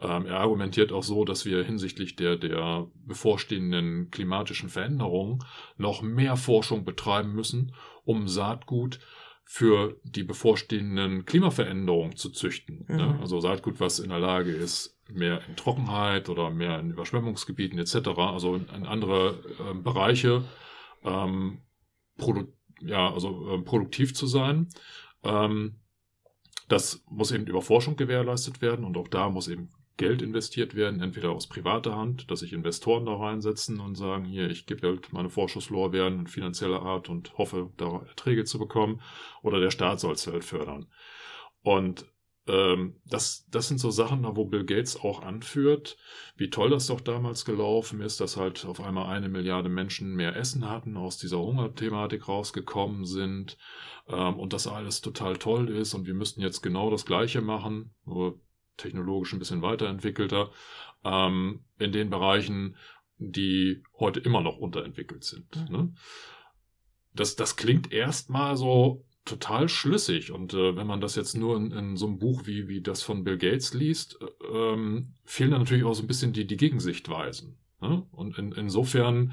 Ähm, er argumentiert auch so, dass wir hinsichtlich der, der bevorstehenden klimatischen Veränderungen noch mehr Forschung betreiben müssen, um Saatgut für die bevorstehenden Klimaveränderungen zu züchten. Ne? Mhm. Ne? Also Saatgut, was in der Lage ist, mehr in Trockenheit oder mehr in Überschwemmungsgebieten etc., also in andere äh, Bereiche ähm, produ ja, also, äh, produktiv zu sein. Ähm, das muss eben über Forschung gewährleistet werden und auch da muss eben Geld investiert werden, entweder aus privater Hand, dass sich Investoren da reinsetzen und sagen, hier, ich gebe halt meine Vorschusslorbeeren in finanzieller Art und hoffe, da Erträge zu bekommen, oder der Staat soll es halt fördern. Und ähm, das, das sind so Sachen, wo Bill Gates auch anführt, wie toll das doch damals gelaufen ist, dass halt auf einmal eine Milliarde Menschen mehr Essen hatten, aus dieser Hungerthematik rausgekommen sind ähm, und das alles total toll ist und wir müssten jetzt genau das Gleiche machen, nur technologisch ein bisschen weiterentwickelter, ähm, in den Bereichen, die heute immer noch unterentwickelt sind. Mhm. Ne? Das, das klingt erstmal so total schlüssig. Und äh, wenn man das jetzt nur in, in, so einem Buch wie, wie das von Bill Gates liest, äh, ähm, fehlen da natürlich auch so ein bisschen die, die Gegensichtweisen. Ne? Und in, insofern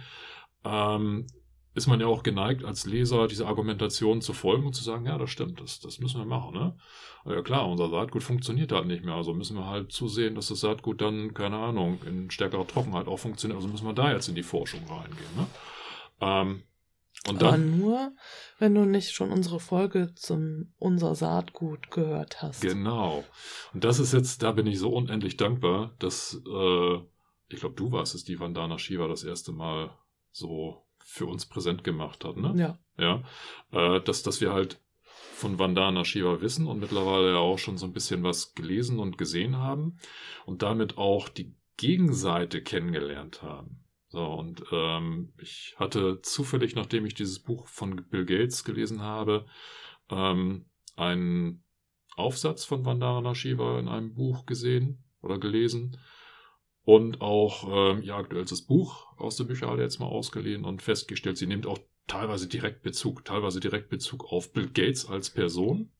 ähm, ist man ja auch geneigt, als Leser diese Argumentation zu folgen und zu sagen, ja, das stimmt, das, das müssen wir machen. Ne? ja klar, unser Saatgut funktioniert halt nicht mehr. Also müssen wir halt zusehen, dass das Saatgut dann, keine Ahnung, in stärkerer Trockenheit auch funktioniert. Also müssen wir da jetzt in die Forschung reingehen. Ne? Ähm, und dann, Aber nur, wenn du nicht schon unsere Folge zum Unser Saatgut gehört hast. Genau. Und das ist jetzt, da bin ich so unendlich dankbar, dass, äh, ich glaube, du warst es, die Vandana Shiva das erste Mal so für uns präsent gemacht hat, ne? Ja. Ja. Äh, dass, dass wir halt von Vandana Shiva wissen und mittlerweile ja auch schon so ein bisschen was gelesen und gesehen haben und damit auch die Gegenseite kennengelernt haben. So, und ähm, ich hatte zufällig, nachdem ich dieses Buch von Bill Gates gelesen habe, ähm, einen Aufsatz von Vandana Shiva in einem Buch gesehen oder gelesen und auch ähm, ihr aktuelles Buch aus der Bücherhalle jetzt mal ausgeliehen und festgestellt, sie nimmt auch teilweise direkt Bezug, teilweise direkt Bezug auf Bill Gates als Person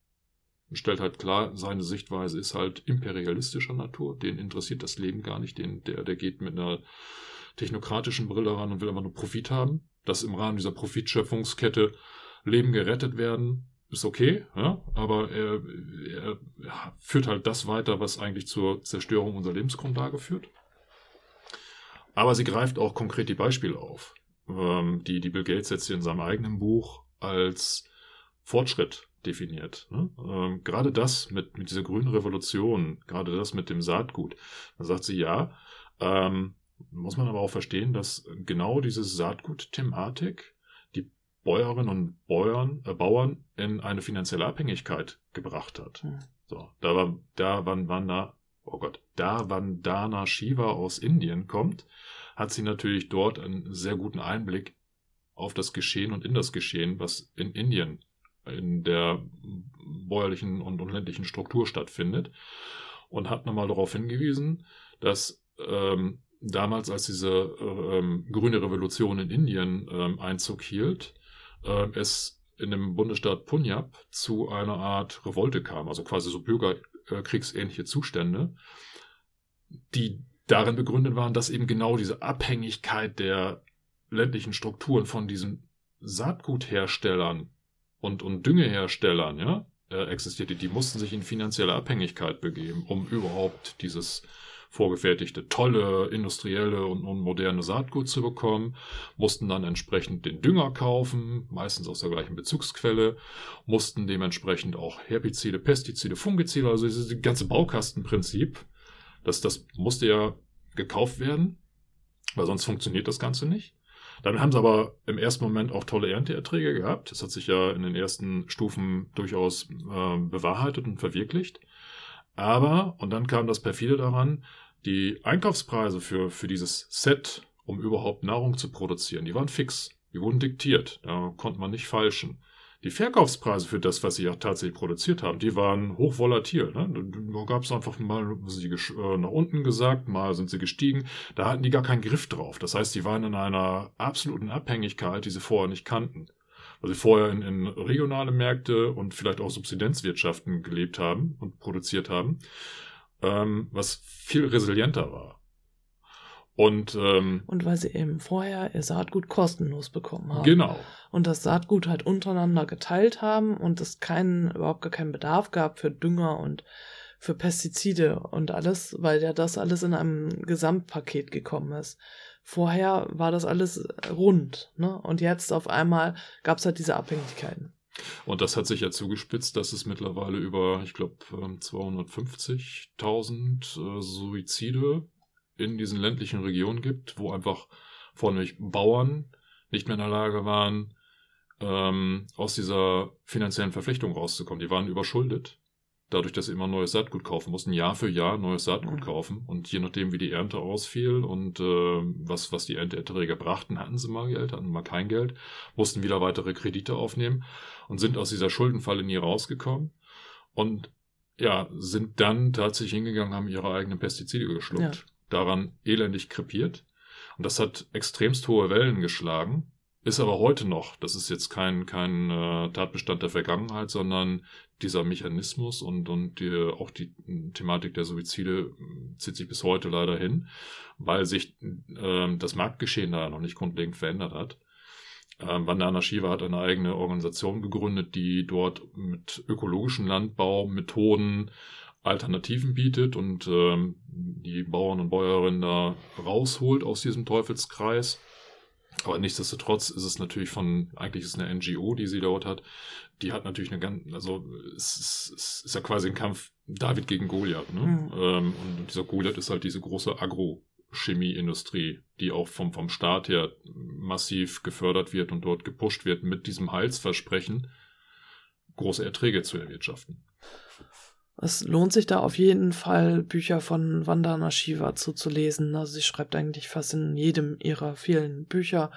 und stellt halt klar, seine Sichtweise ist halt imperialistischer Natur, den interessiert das Leben gar nicht, den, der, der geht mit einer technokratischen Brille ran und will einfach nur Profit haben. Dass im Rahmen dieser Profitschöpfungskette Leben gerettet werden, ist okay, ja, aber er, er, führt halt das weiter, was eigentlich zur Zerstörung unserer Lebensgrundlage führt. Aber sie greift auch konkret die Beispiele auf, ähm, die, die Bill Gates jetzt hier in seinem eigenen Buch als Fortschritt definiert. Ne? Ähm, gerade das mit, mit dieser grünen Revolution, gerade das mit dem Saatgut. Da sagt sie ja, ähm, muss man aber auch verstehen, dass genau diese Saatgut-Thematik die Bäuerinnen und Bäuern, äh, Bauern in eine finanzielle Abhängigkeit gebracht hat. Hm. So, da war, da wann, wann da, oh Gott, da Vandana Shiva aus Indien kommt, hat sie natürlich dort einen sehr guten Einblick auf das Geschehen und in das Geschehen, was in Indien in der bäuerlichen und, und ländlichen Struktur stattfindet. Und hat nochmal darauf hingewiesen, dass ähm, damals, als diese ähm, grüne Revolution in Indien ähm, Einzug hielt, äh, es in dem Bundesstaat Punjab zu einer Art Revolte kam, also quasi so bürgerkriegsähnliche Zustände, die darin begründet waren, dass eben genau diese Abhängigkeit der ländlichen Strukturen von diesen Saatgutherstellern und, und Düngeherstellern ja, äh, existierte. Die mussten sich in finanzielle Abhängigkeit begeben, um überhaupt dieses vorgefertigte, tolle, industrielle und, moderne Saatgut zu bekommen, mussten dann entsprechend den Dünger kaufen, meistens aus der gleichen Bezugsquelle, mussten dementsprechend auch Herbizide, Pestizide, Fungizide, also dieses ganze Baukastenprinzip, das, das musste ja gekauft werden, weil sonst funktioniert das Ganze nicht. Dann haben sie aber im ersten Moment auch tolle Ernteerträge gehabt. Das hat sich ja in den ersten Stufen durchaus äh, bewahrheitet und verwirklicht. Aber, und dann kam das perfide daran, die Einkaufspreise für, für dieses Set, um überhaupt Nahrung zu produzieren, die waren fix. Die wurden diktiert. Da konnte man nicht falschen. Die Verkaufspreise für das, was sie ja tatsächlich produziert haben, die waren hochvolatil. Ne? Da gab es einfach mal sie äh, nach unten gesagt, mal sind sie gestiegen. Da hatten die gar keinen Griff drauf. Das heißt, die waren in einer absoluten Abhängigkeit, die sie vorher nicht kannten. Weil sie vorher in, in regionale Märkte und vielleicht auch Subsidenzwirtschaften gelebt haben und produziert haben ähm, was viel resilienter war. Und, ähm, und weil sie eben vorher ihr Saatgut kostenlos bekommen haben. Genau. Und das Saatgut halt untereinander geteilt haben und es keinen, überhaupt gar keinen Bedarf gab für Dünger und für Pestizide und alles, weil ja das alles in einem Gesamtpaket gekommen ist. Vorher war das alles rund, ne? Und jetzt auf einmal gab es halt diese Abhängigkeiten. Und das hat sich ja zugespitzt, dass es mittlerweile über, ich glaube, 250.000 äh, Suizide in diesen ländlichen Regionen gibt, wo einfach vornehmlich Bauern nicht mehr in der Lage waren, ähm, aus dieser finanziellen Verpflichtung rauszukommen. Die waren überschuldet dadurch, dass sie immer neues Saatgut kaufen mussten, Jahr für Jahr neues Saatgut mhm. kaufen. Und je nachdem, wie die Ernte ausfiel und äh, was, was die Ernteerträge brachten, hatten sie mal Geld, hatten mal kein Geld, mussten wieder weitere Kredite aufnehmen und sind aus dieser Schuldenfalle nie rausgekommen. Und ja, sind dann tatsächlich hingegangen, haben ihre eigenen Pestizide geschluckt, ja. daran elendig krepiert. Und das hat extremst hohe Wellen geschlagen. Ist aber heute noch, das ist jetzt kein, kein äh, Tatbestand der Vergangenheit, sondern dieser Mechanismus und, und die, auch die Thematik der Suizide äh, zieht sich bis heute leider hin, weil sich äh, das Marktgeschehen da noch nicht grundlegend verändert hat. Ähm, Vandana Shiva hat eine eigene Organisation gegründet, die dort mit ökologischen Landbaumethoden Alternativen bietet und ähm, die Bauern und Bäuerinnen da rausholt aus diesem Teufelskreis aber nichtsdestotrotz ist es natürlich von, eigentlich ist es eine NGO, die sie dort hat. Die hat natürlich eine ganz, also es ist, es ist ja quasi ein Kampf David gegen Goliath. Ne? Mhm. Ähm, und dieser Goliath ist halt diese große Agrochemieindustrie, die auch vom, vom Staat her massiv gefördert wird und dort gepusht wird, mit diesem Heilsversprechen große Erträge zu erwirtschaften. Es lohnt sich da auf jeden Fall, Bücher von Vandana Shiva zuzulesen. Also sie schreibt eigentlich fast in jedem ihrer vielen Bücher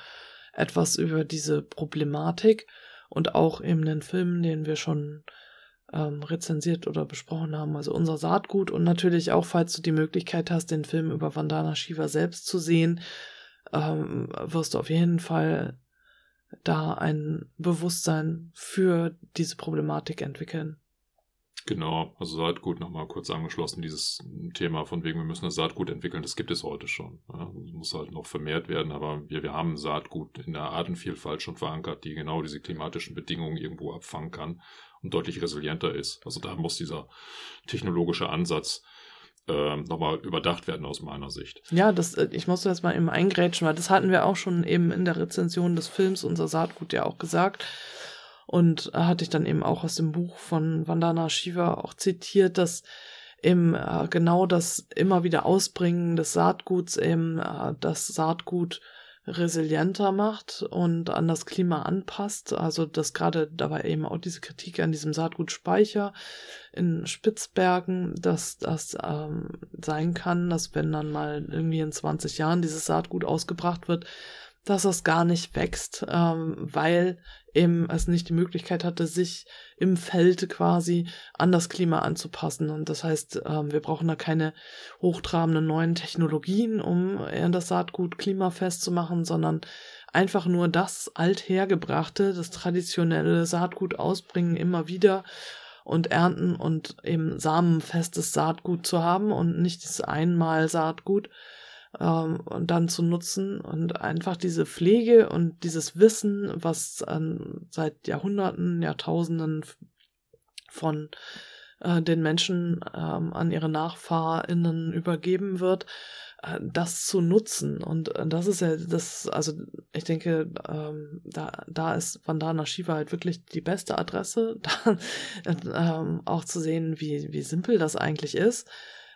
etwas über diese Problematik und auch eben den Film, den wir schon ähm, rezensiert oder besprochen haben, also unser Saatgut und natürlich auch, falls du die Möglichkeit hast, den Film über Vandana Shiva selbst zu sehen, ähm, wirst du auf jeden Fall da ein Bewusstsein für diese Problematik entwickeln. Genau, also Saatgut nochmal kurz angeschlossen, dieses Thema von wegen, wir müssen das Saatgut entwickeln, das gibt es heute schon. Ja, muss halt noch vermehrt werden, aber wir, wir haben Saatgut in der Artenvielfalt schon verankert, die genau diese klimatischen Bedingungen irgendwo abfangen kann und deutlich resilienter ist. Also da muss dieser technologische Ansatz äh, nochmal überdacht werden aus meiner Sicht. Ja, das, äh, ich musste das mal eben eingrätschen, weil das hatten wir auch schon eben in der Rezension des Films Unser Saatgut ja auch gesagt. Und hatte ich dann eben auch aus dem Buch von Vandana Shiva auch zitiert, dass eben äh, genau das immer wieder Ausbringen des Saatguts eben äh, das Saatgut resilienter macht und an das Klima anpasst. Also dass gerade dabei eben auch diese Kritik an diesem Saatgutspeicher in Spitzbergen, dass das ähm, sein kann, dass wenn dann mal irgendwie in 20 Jahren dieses Saatgut ausgebracht wird, dass es gar nicht wächst, ähm, weil eben es nicht die Möglichkeit hatte, sich im Feld quasi an das Klima anzupassen. Und das heißt, ähm, wir brauchen da keine hochtrabenden neuen Technologien, um das Saatgut klimafest zu machen, sondern einfach nur das althergebrachte, das traditionelle Saatgut ausbringen immer wieder und ernten und eben samenfestes Saatgut zu haben und nicht das einmal Saatgut ähm, und dann zu nutzen und einfach diese Pflege und dieses Wissen, was ähm, seit Jahrhunderten, Jahrtausenden von äh, den Menschen ähm, an ihre NachfahrInnen übergeben wird, äh, das zu nutzen. Und äh, das ist ja das, also ich denke, ähm, da, da ist Vandana Shiva halt wirklich die beste Adresse, da, ähm, auch zu sehen, wie, wie simpel das eigentlich ist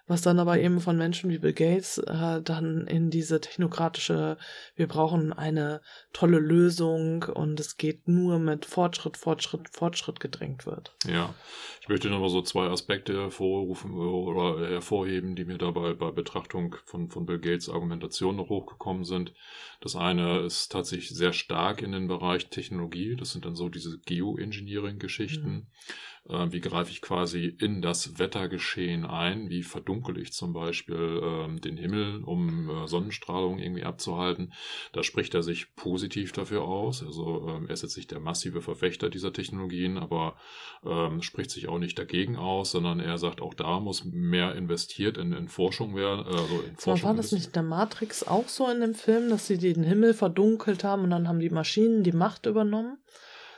was dann aber eben von Menschen wie Bill Gates äh, dann in diese technokratische, wir brauchen eine tolle Lösung und es geht nur mit Fortschritt, Fortschritt, Fortschritt gedrängt wird. Ja, ich möchte nochmal so zwei Aspekte hervorrufen oder hervorheben, die mir dabei bei Betrachtung von, von Bill Gates Argumentation noch hochgekommen sind. Das eine ist tatsächlich sehr stark in den Bereich Technologie, das sind dann so diese Geoengineering-Geschichten. Mhm äh, wie greife ich quasi in das Wettergeschehen ein? Wie verdunkel ich zum Beispiel äh, den Himmel, um äh, Sonnenstrahlung irgendwie abzuhalten? Da spricht er sich positiv dafür aus. Also ähm, er ist jetzt nicht der massive Verfechter dieser Technologien, aber ähm, spricht sich auch nicht dagegen aus, sondern er sagt, auch da muss mehr investiert in, in Forschung werden. Äh, also in Forschung war das nicht in der Matrix auch so in dem Film, dass sie den Himmel verdunkelt haben und dann haben die Maschinen die Macht übernommen?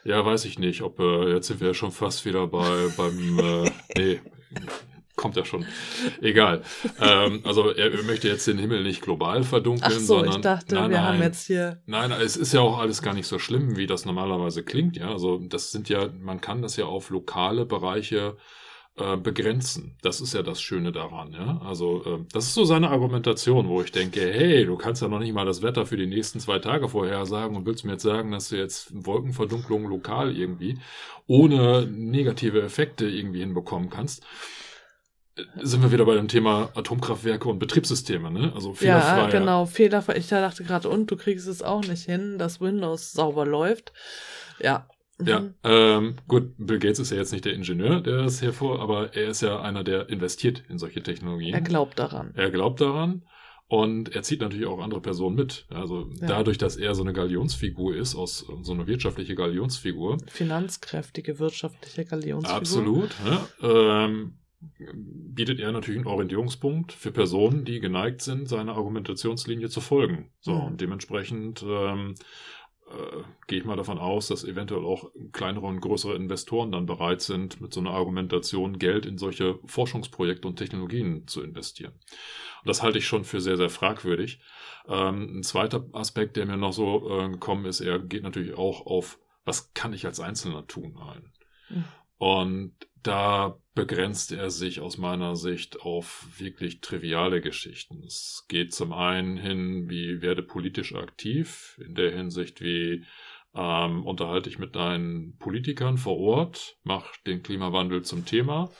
Ja, weiß ich nicht, ob äh, jetzt sind wir schon fast wieder bei beim äh, nee, kommt ja schon. Egal. ähm, also er möchte jetzt den Himmel nicht global verdunkeln, Ach so, sondern ich dachte, nein, wir nein, haben jetzt hier. Nein, es ist ja auch alles gar nicht so schlimm, wie das normalerweise klingt. Ja, also das sind ja, man kann das ja auf lokale Bereiche äh, begrenzen. Das ist ja das Schöne daran. Ja? Also äh, das ist so seine Argumentation, wo ich denke, hey, du kannst ja noch nicht mal das Wetter für die nächsten zwei Tage vorhersagen und willst mir jetzt sagen, dass du jetzt Wolkenverdunklung lokal irgendwie ohne negative Effekte irgendwie hinbekommen kannst äh, sind wir wieder bei dem Thema Atomkraftwerke und Betriebssysteme, ne? Also fehlerfrei. Ja, genau, fehlerfrei. Ich dachte gerade, und du kriegst es auch nicht hin, dass Windows sauber läuft. Ja, ja, mhm. ähm, gut, Bill Gates ist ja jetzt nicht der Ingenieur, der das hervor, aber er ist ja einer, der investiert in solche Technologien. Er glaubt daran. Er glaubt daran und er zieht natürlich auch andere Personen mit. Also ja. dadurch, dass er so eine Galionsfigur ist, aus so eine wirtschaftliche Galionsfigur. Finanzkräftige wirtschaftliche Galionsfigur. Absolut. Ja, ähm, bietet er natürlich einen Orientierungspunkt für Personen, die geneigt sind, seiner Argumentationslinie zu folgen. So, mhm. und dementsprechend ähm, äh, gehe ich mal davon aus, dass eventuell auch kleinere und größere Investoren dann bereit sind, mit so einer Argumentation Geld in solche Forschungsprojekte und Technologien zu investieren. Und das halte ich schon für sehr, sehr fragwürdig. Ähm, ein zweiter Aspekt, der mir noch so äh, gekommen ist, er geht natürlich auch auf, was kann ich als Einzelner tun ein. Mhm. Und da begrenzt er sich aus meiner Sicht auf wirklich triviale Geschichten. Es geht zum einen hin, wie werde politisch aktiv, in der Hinsicht, wie ähm, unterhalte ich mit deinen Politikern vor Ort, mach den Klimawandel zum Thema.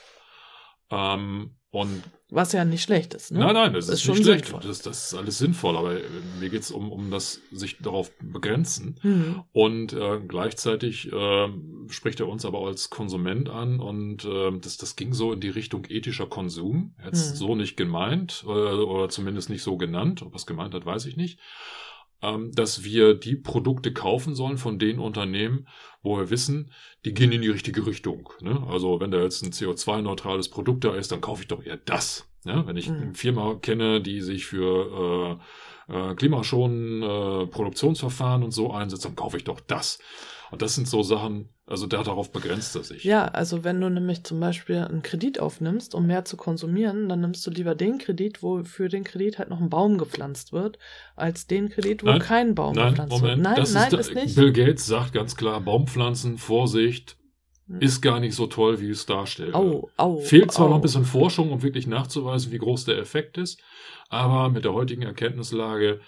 Ähm, und was ja nicht schlecht ist. Ne? Nein, nein, das, das ist, ist nicht schlecht. Das, das, ist alles sinnvoll, aber äh, mir geht es um, um das sich darauf begrenzen. Mhm. Und äh, gleichzeitig äh, spricht er uns aber als Konsument an und äh, das, das ging so in die Richtung ethischer Konsum. Jetzt mhm. so nicht gemeint äh, oder zumindest nicht so genannt. Ob er es gemeint hat, weiß ich nicht dass wir die Produkte kaufen sollen von den Unternehmen, wo wir wissen, die gehen in die richtige Richtung. Ne? Also wenn da jetzt ein CO2-neutrales Produkt da ist, dann kaufe ich doch eher das. Ne? Wenn ich mhm. eine Firma kenne, die sich für äh, klimaschonenden äh, Produktionsverfahren und so einsetze, dann kaufe ich doch das. Und das sind so Sachen, also da, darauf begrenzt er sich. Ja, also wenn du nämlich zum Beispiel einen Kredit aufnimmst, um mehr zu konsumieren, dann nimmst du lieber den Kredit, wo für den Kredit halt noch ein Baum gepflanzt wird, als den Kredit, wo Nein, kein Baum Nein, gepflanzt Moment, wird. Nein, das nein, ist, ist nicht. Bill Gates sagt ganz klar, Baumpflanzen, Vorsicht, Hm. ist gar nicht so toll, wie es darstellt. Au, au. Fehlt zwar au. noch ein bisschen Forschung, um wirklich nachzuweisen, wie groß der Effekt ist, aber mit der heutigen Erkenntnislage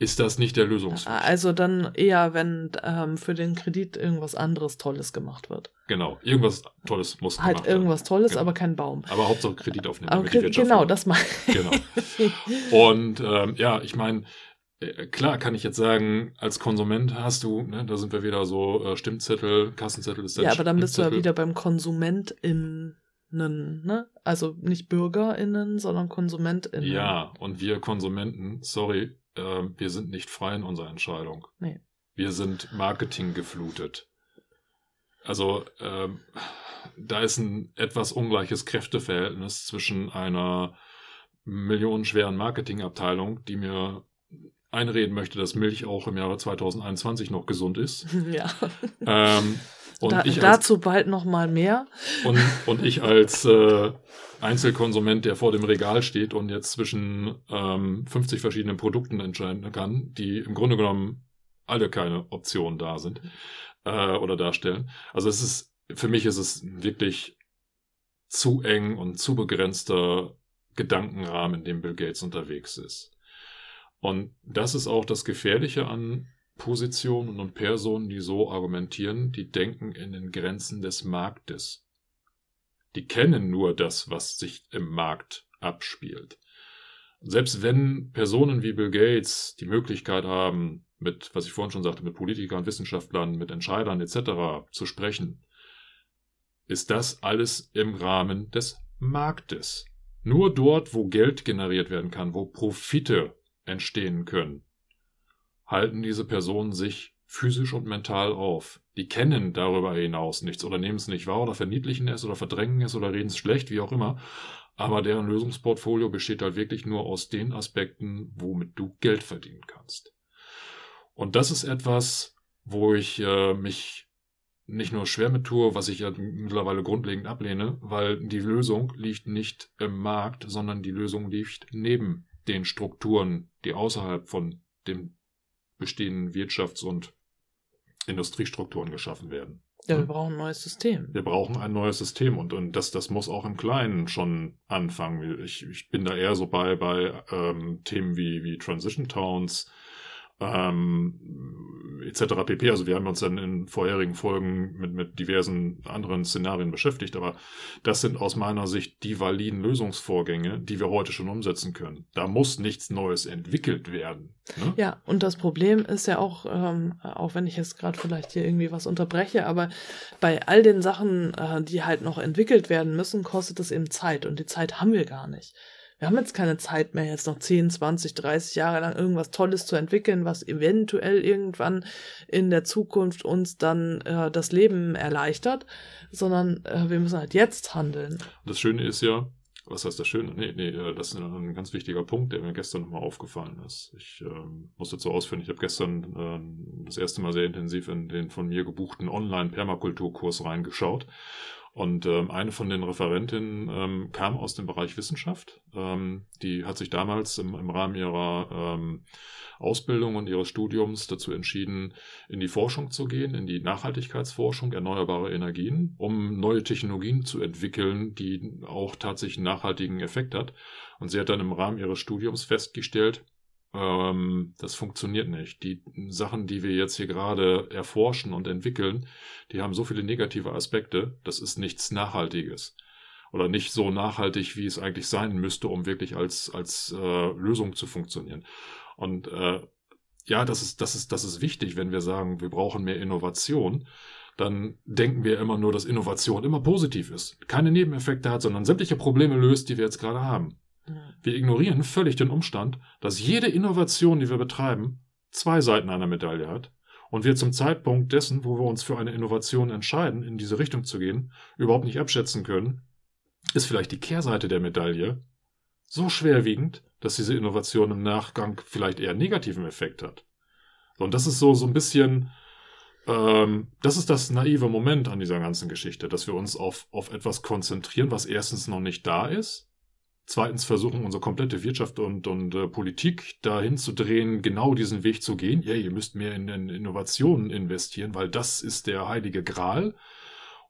ist das nicht der Lösungsweg. Also dann eher, wenn ähm, für den Kredit irgendwas anderes Tolles gemacht wird. Genau, irgendwas Tolles muss Halt gemacht werden. irgendwas Tolles, Genau. aber kein Baum. Aber Hauptsache Kredit aufnehmen. Aber damit die Kre- Wirtschaft genau, das ich. Genau. Und ähm, ja, ich meine, äh, klar kann ich jetzt sagen, als Konsument hast du, ne, da sind wir wieder so äh, Stimmzettel, Kassenzettel ist Ja, aber dann bist du ja wieder beim KonsumentInnen, ne? Also nicht BürgerInnen, sondern KonsumentInnen. Ja, und wir Konsumenten, sorry, äh, wir sind nicht frei in unserer Entscheidung. Nee. Wir sind Marketing geflutet. Also ähm, da ist ein etwas ungleiches Kräfteverhältnis zwischen einer millionenschweren Marketingabteilung, die mir einreden möchte, dass Milch auch im Jahre 2021 noch gesund ist. Ja. Ähm, und, Da, ich als, dazu bald noch mal mehr. und, und ich als äh, Einzelkonsument, der vor dem Regal steht und jetzt zwischen ähm, 50 verschiedenen Produkten entscheiden kann, die im Grunde genommen alle keine Optionen da sind äh, oder darstellen. Also es ist, für mich ist es wirklich zu eng und zu begrenzter Gedankenrahmen, in dem Bill Gates unterwegs ist. Und das ist auch das Gefährliche an Positionen und Personen, die so argumentieren, die denken in den Grenzen des Marktes. Die kennen nur das, was sich im Markt abspielt. Selbst wenn Personen wie Bill Gates die Möglichkeit haben, mit, was ich vorhin schon sagte, mit Politikern, Wissenschaftlern, mit Entscheidern etc. zu sprechen, ist das alles im Rahmen des Marktes. Nur dort, wo Geld generiert werden kann, wo Profite entstehen können, halten diese Personen sich physisch und mental auf. Die kennen darüber hinaus nichts oder nehmen es nicht wahr oder verniedlichen es oder verdrängen es oder reden es schlecht, wie auch immer. Aber deren Lösungsportfolio besteht halt wirklich nur aus den Aspekten, womit du Geld verdienen kannst. Und das ist etwas, wo ich äh, mich nicht nur schwer mit tue, was ich ja mittlerweile grundlegend ablehne, weil die Lösung liegt nicht im Markt, sondern die Lösung liegt neben den Strukturen, die außerhalb von den bestehenden Wirtschafts- und Industriestrukturen geschaffen werden. Ja, wir brauchen ein neues System. Wir brauchen ein neues System und, und das, das muss auch im Kleinen schon anfangen. Ich, ich bin da eher so bei, bei ähm, Themen wie, wie Transition Towns, ähm, etc. pp. Also wir haben uns dann in vorherigen Folgen mit, mit diversen anderen Szenarien beschäftigt, aber das sind aus meiner Sicht die validen Lösungsvorgänge, die wir heute schon umsetzen können. Da muss nichts Neues entwickelt werden. Ne? Ja, und das Problem ist ja auch, ähm, auch wenn ich jetzt gerade vielleicht hier irgendwie was unterbreche, aber bei all den Sachen, äh, die halt noch entwickelt werden müssen, kostet es eben Zeit und die Zeit haben wir gar nicht. Wir haben jetzt keine Zeit mehr, jetzt noch 10, 20, 30 Jahre lang irgendwas Tolles zu entwickeln, was eventuell irgendwann in der Zukunft uns dann äh, das Leben erleichtert, sondern äh, wir müssen halt jetzt handeln. Das Schöne ist ja, was heißt das Schöne? Nee, nee, äh, das ist ein ganz wichtiger Punkt, der mir gestern nochmal aufgefallen ist. Ich ähm, muss dazu ausführen, ich habe gestern ähm, das erste Mal sehr intensiv in den von mir gebuchten Online-Permakulturkurs reingeschaut. Und ähm, eine von den Referentinnen ähm, kam aus dem Bereich Wissenschaft. Ähm, die hat sich damals im, im Rahmen ihrer ähm, Ausbildung und ihres Studiums dazu entschieden, in die Forschung zu gehen, in die Nachhaltigkeitsforschung, erneuerbare Energien, um neue Technologien zu entwickeln, die auch tatsächlich einen nachhaltigen Effekt hat. Und sie hat dann im Rahmen ihres Studiums festgestellt, ähm, das funktioniert nicht. Die Sachen, die wir jetzt hier gerade erforschen und entwickeln, die haben so viele negative Aspekte, das ist nichts Nachhaltiges. Oder nicht so nachhaltig, wie es eigentlich sein müsste, um wirklich als, als äh, Lösung zu funktionieren. Und äh, ja, das ist, das, ist, das ist wichtig, wenn wir sagen, wir brauchen mehr Innovation. Dann denken wir immer nur, dass Innovation immer positiv ist, keine Nebeneffekte hat, sondern sämtliche Probleme löst, die wir jetzt gerade haben. Wir ignorieren völlig den Umstand, dass jede Innovation, die wir betreiben, zwei Seiten einer Medaille hat und wir zum Zeitpunkt dessen, wo wir uns für eine Innovation entscheiden, in diese Richtung zu gehen, überhaupt nicht abschätzen können, ist vielleicht die Kehrseite der Medaille so schwerwiegend, dass diese Innovation im Nachgang vielleicht eher negativen Effekt hat. Und das ist so, so ein bisschen, ähm, das ist das naive Moment an dieser ganzen Geschichte, dass wir uns auf, auf etwas konzentrieren, was erstens noch nicht da ist. Zweitens versuchen unsere komplette Wirtschaft und, und äh, Politik dahin zu drehen, genau diesen Weg zu gehen. Ja, ihr müsst mehr in, in Innovationen investieren, weil das ist der heilige Gral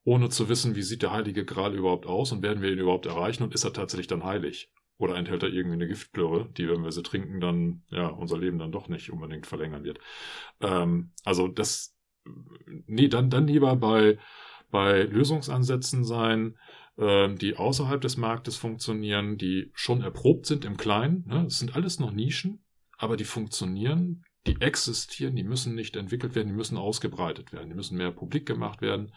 ohne zu wissen, wie sieht der heilige Gral überhaupt aus und werden wir ihn überhaupt erreichen und ist er tatsächlich dann heilig? Oder enthält er irgendwie eine Giftplörre, die, wenn wir sie trinken, dann, ja, unser Leben dann doch nicht unbedingt verlängern wird. Ähm, also das, nee, dann, dann lieber bei, bei Lösungsansätzen sein, die außerhalb des Marktes funktionieren, die schon erprobt sind im Kleinen. Ne? Das sind alles noch Nischen, aber die funktionieren, die existieren, die müssen nicht entwickelt werden, die müssen ausgebreitet werden, die müssen mehr publik gemacht werden.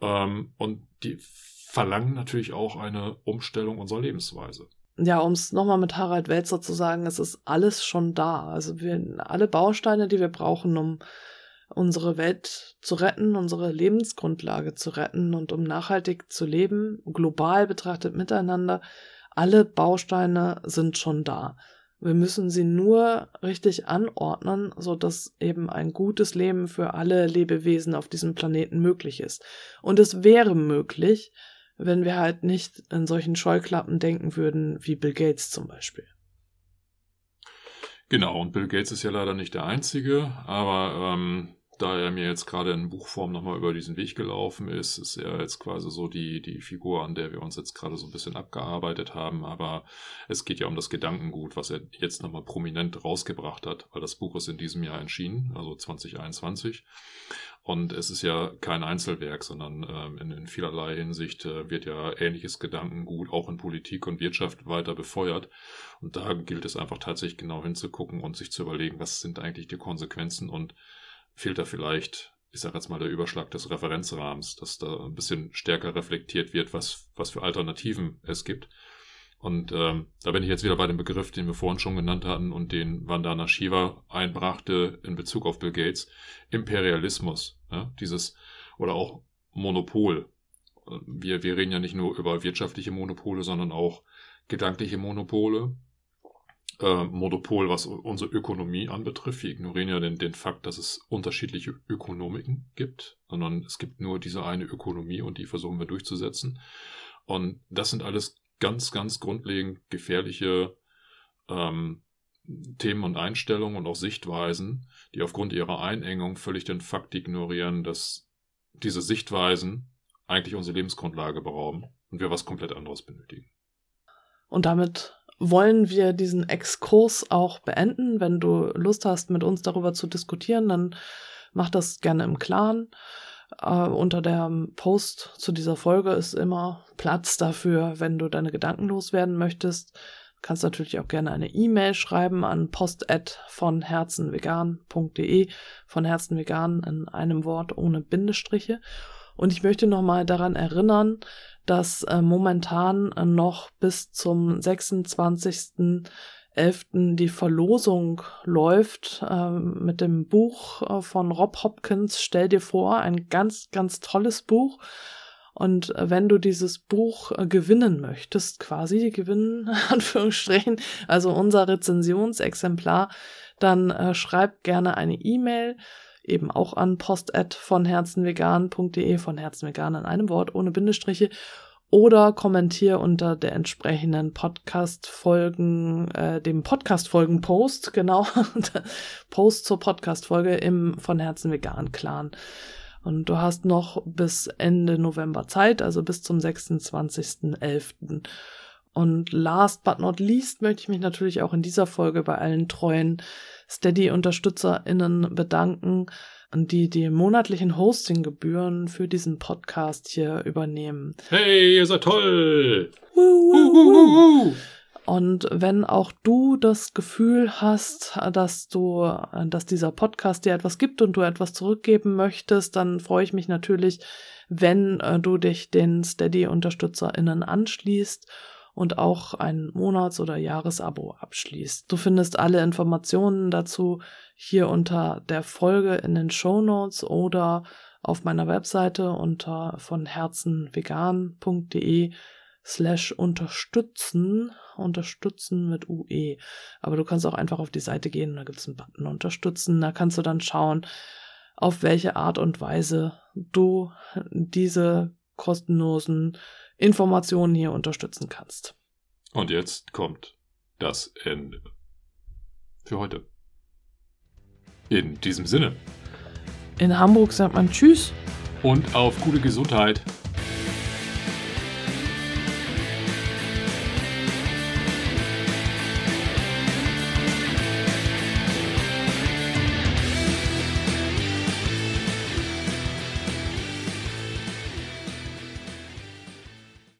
Ähm, und die verlangen natürlich auch eine Umstellung unserer Lebensweise. Ja, um es nochmal mit Harald Welzer zu sagen, es ist alles schon da. Also wir, alle Bausteine, die wir brauchen, um unsere Welt zu retten, unsere Lebensgrundlage zu retten und um nachhaltig zu leben, global betrachtet miteinander, alle Bausteine sind schon da. Wir müssen sie nur richtig anordnen, so dass eben ein gutes Leben für alle Lebewesen auf diesem Planeten möglich ist. Und es wäre möglich, wenn wir halt nicht in solchen Scheuklappen denken würden, wie Bill Gates zum Beispiel. Genau, und Bill Gates ist ja leider nicht der Einzige, aber ähm, da er mir jetzt gerade in Buchform nochmal über diesen Weg gelaufen ist, ist er jetzt quasi so die, die Figur, an der wir uns jetzt gerade so ein bisschen abgearbeitet haben. Aber es geht ja um das Gedankengut, was er jetzt nochmal prominent rausgebracht hat, weil das Buch ist in diesem Jahr erschienen, also 2021. Und es ist ja kein Einzelwerk, sondern ähm, in, in, vielerlei Hinsicht äh, wird ja ähnliches Gedankengut auch in Politik und Wirtschaft weiter befeuert. Und da gilt es einfach tatsächlich genau hinzugucken und sich zu überlegen, was sind eigentlich die Konsequenzen und fehlt da vielleicht, ich sage jetzt mal, der Überschlag des Referenzrahmens, dass da ein bisschen stärker reflektiert wird, was, was für Alternativen es gibt. Und ähm, da bin ich jetzt wieder bei dem Begriff, den wir vorhin schon genannt hatten und den Vandana Shiva einbrachte in Bezug auf Bill Gates, Imperialismus, ja, dieses oder auch Monopol. Wir, wir reden ja nicht nur über wirtschaftliche Monopole, sondern auch gedankliche Monopole, äh, Monopol, was unsere Ökonomie anbetrifft. Wir ignorieren ja den, den Fakt, dass es unterschiedliche Ökonomiken gibt, sondern es gibt nur diese eine Ökonomie und die versuchen wir durchzusetzen. Und das sind alles ganz, ganz grundlegend gefährliche ähm, Themen und Einstellungen und auch Sichtweisen, die aufgrund ihrer Einengung völlig den Fakt ignorieren, dass diese Sichtweisen eigentlich unsere Lebensgrundlage berauben und wir was komplett anderes benötigen. Und damit wollen wir diesen Exkurs auch beenden. Wenn du Lust hast, mit uns darüber zu diskutieren, dann mach das gerne im Clan. Uh, unter der Post zu dieser Folge ist immer Platz dafür, wenn du deine Gedanken loswerden möchtest. Du kannst natürlich auch gerne eine E-Mail schreiben an post von herzenvegan.de, von herzenvegan in einem Wort ohne Bindestriche. Und ich möchte nochmal daran erinnern, dass äh, momentan äh, noch bis zum 26.11. die Verlosung läuft äh, mit dem Buch äh, von Rob Hopkins. Stell dir vor, ein ganz, ganz tolles Buch. Und äh, wenn du dieses Buch gewinnen möchtest, quasi gewinnen, Anführungsstrichen, also unser Rezensionsexemplar, dann schreib gerne eine E-Mail eben auch an post von herzenvegan.de, von herzenvegan in einem Wort, ohne Bindestriche, oder kommentier unter der entsprechenden Podcast-Folgen, äh, dem Podcast-Folgen-Post, genau, Post zur Podcast-Folge im von Herzen Vegan Clan. Und du hast noch bis Ende November Zeit, also bis zum 26.11. Und last but not least möchte ich mich natürlich auch in dieser Folge bei allen treuen Steady-UnterstützerInnen bedanken, die die monatlichen Hostinggebühren für diesen Podcast hier übernehmen. Hey, ihr seid toll! Und wenn auch du das Gefühl hast, dass du, dass dieser Podcast dir etwas gibt und du etwas zurückgeben möchtest, dann freue ich mich natürlich, wenn äh, du dich den Steady-UnterstützerInnen anschließt und auch ein Monats- oder Jahresabo abschließt. Du findest alle Informationen dazu hier unter der Folge in den Show Notes oder auf meiner Webseite unter von herzenvegan.de slash unterstützen, unterstützen mit UE. Aber du kannst auch einfach auf die Seite gehen, da gibt es einen Button unterstützen, da kannst du dann schauen, auf welche Art und Weise du diese kostenlosen Informationen hier unterstützen kannst. Und jetzt kommt das Ende für heute. In diesem Sinne. In Hamburg sagt man Tschüss. Und auf gute Gesundheit.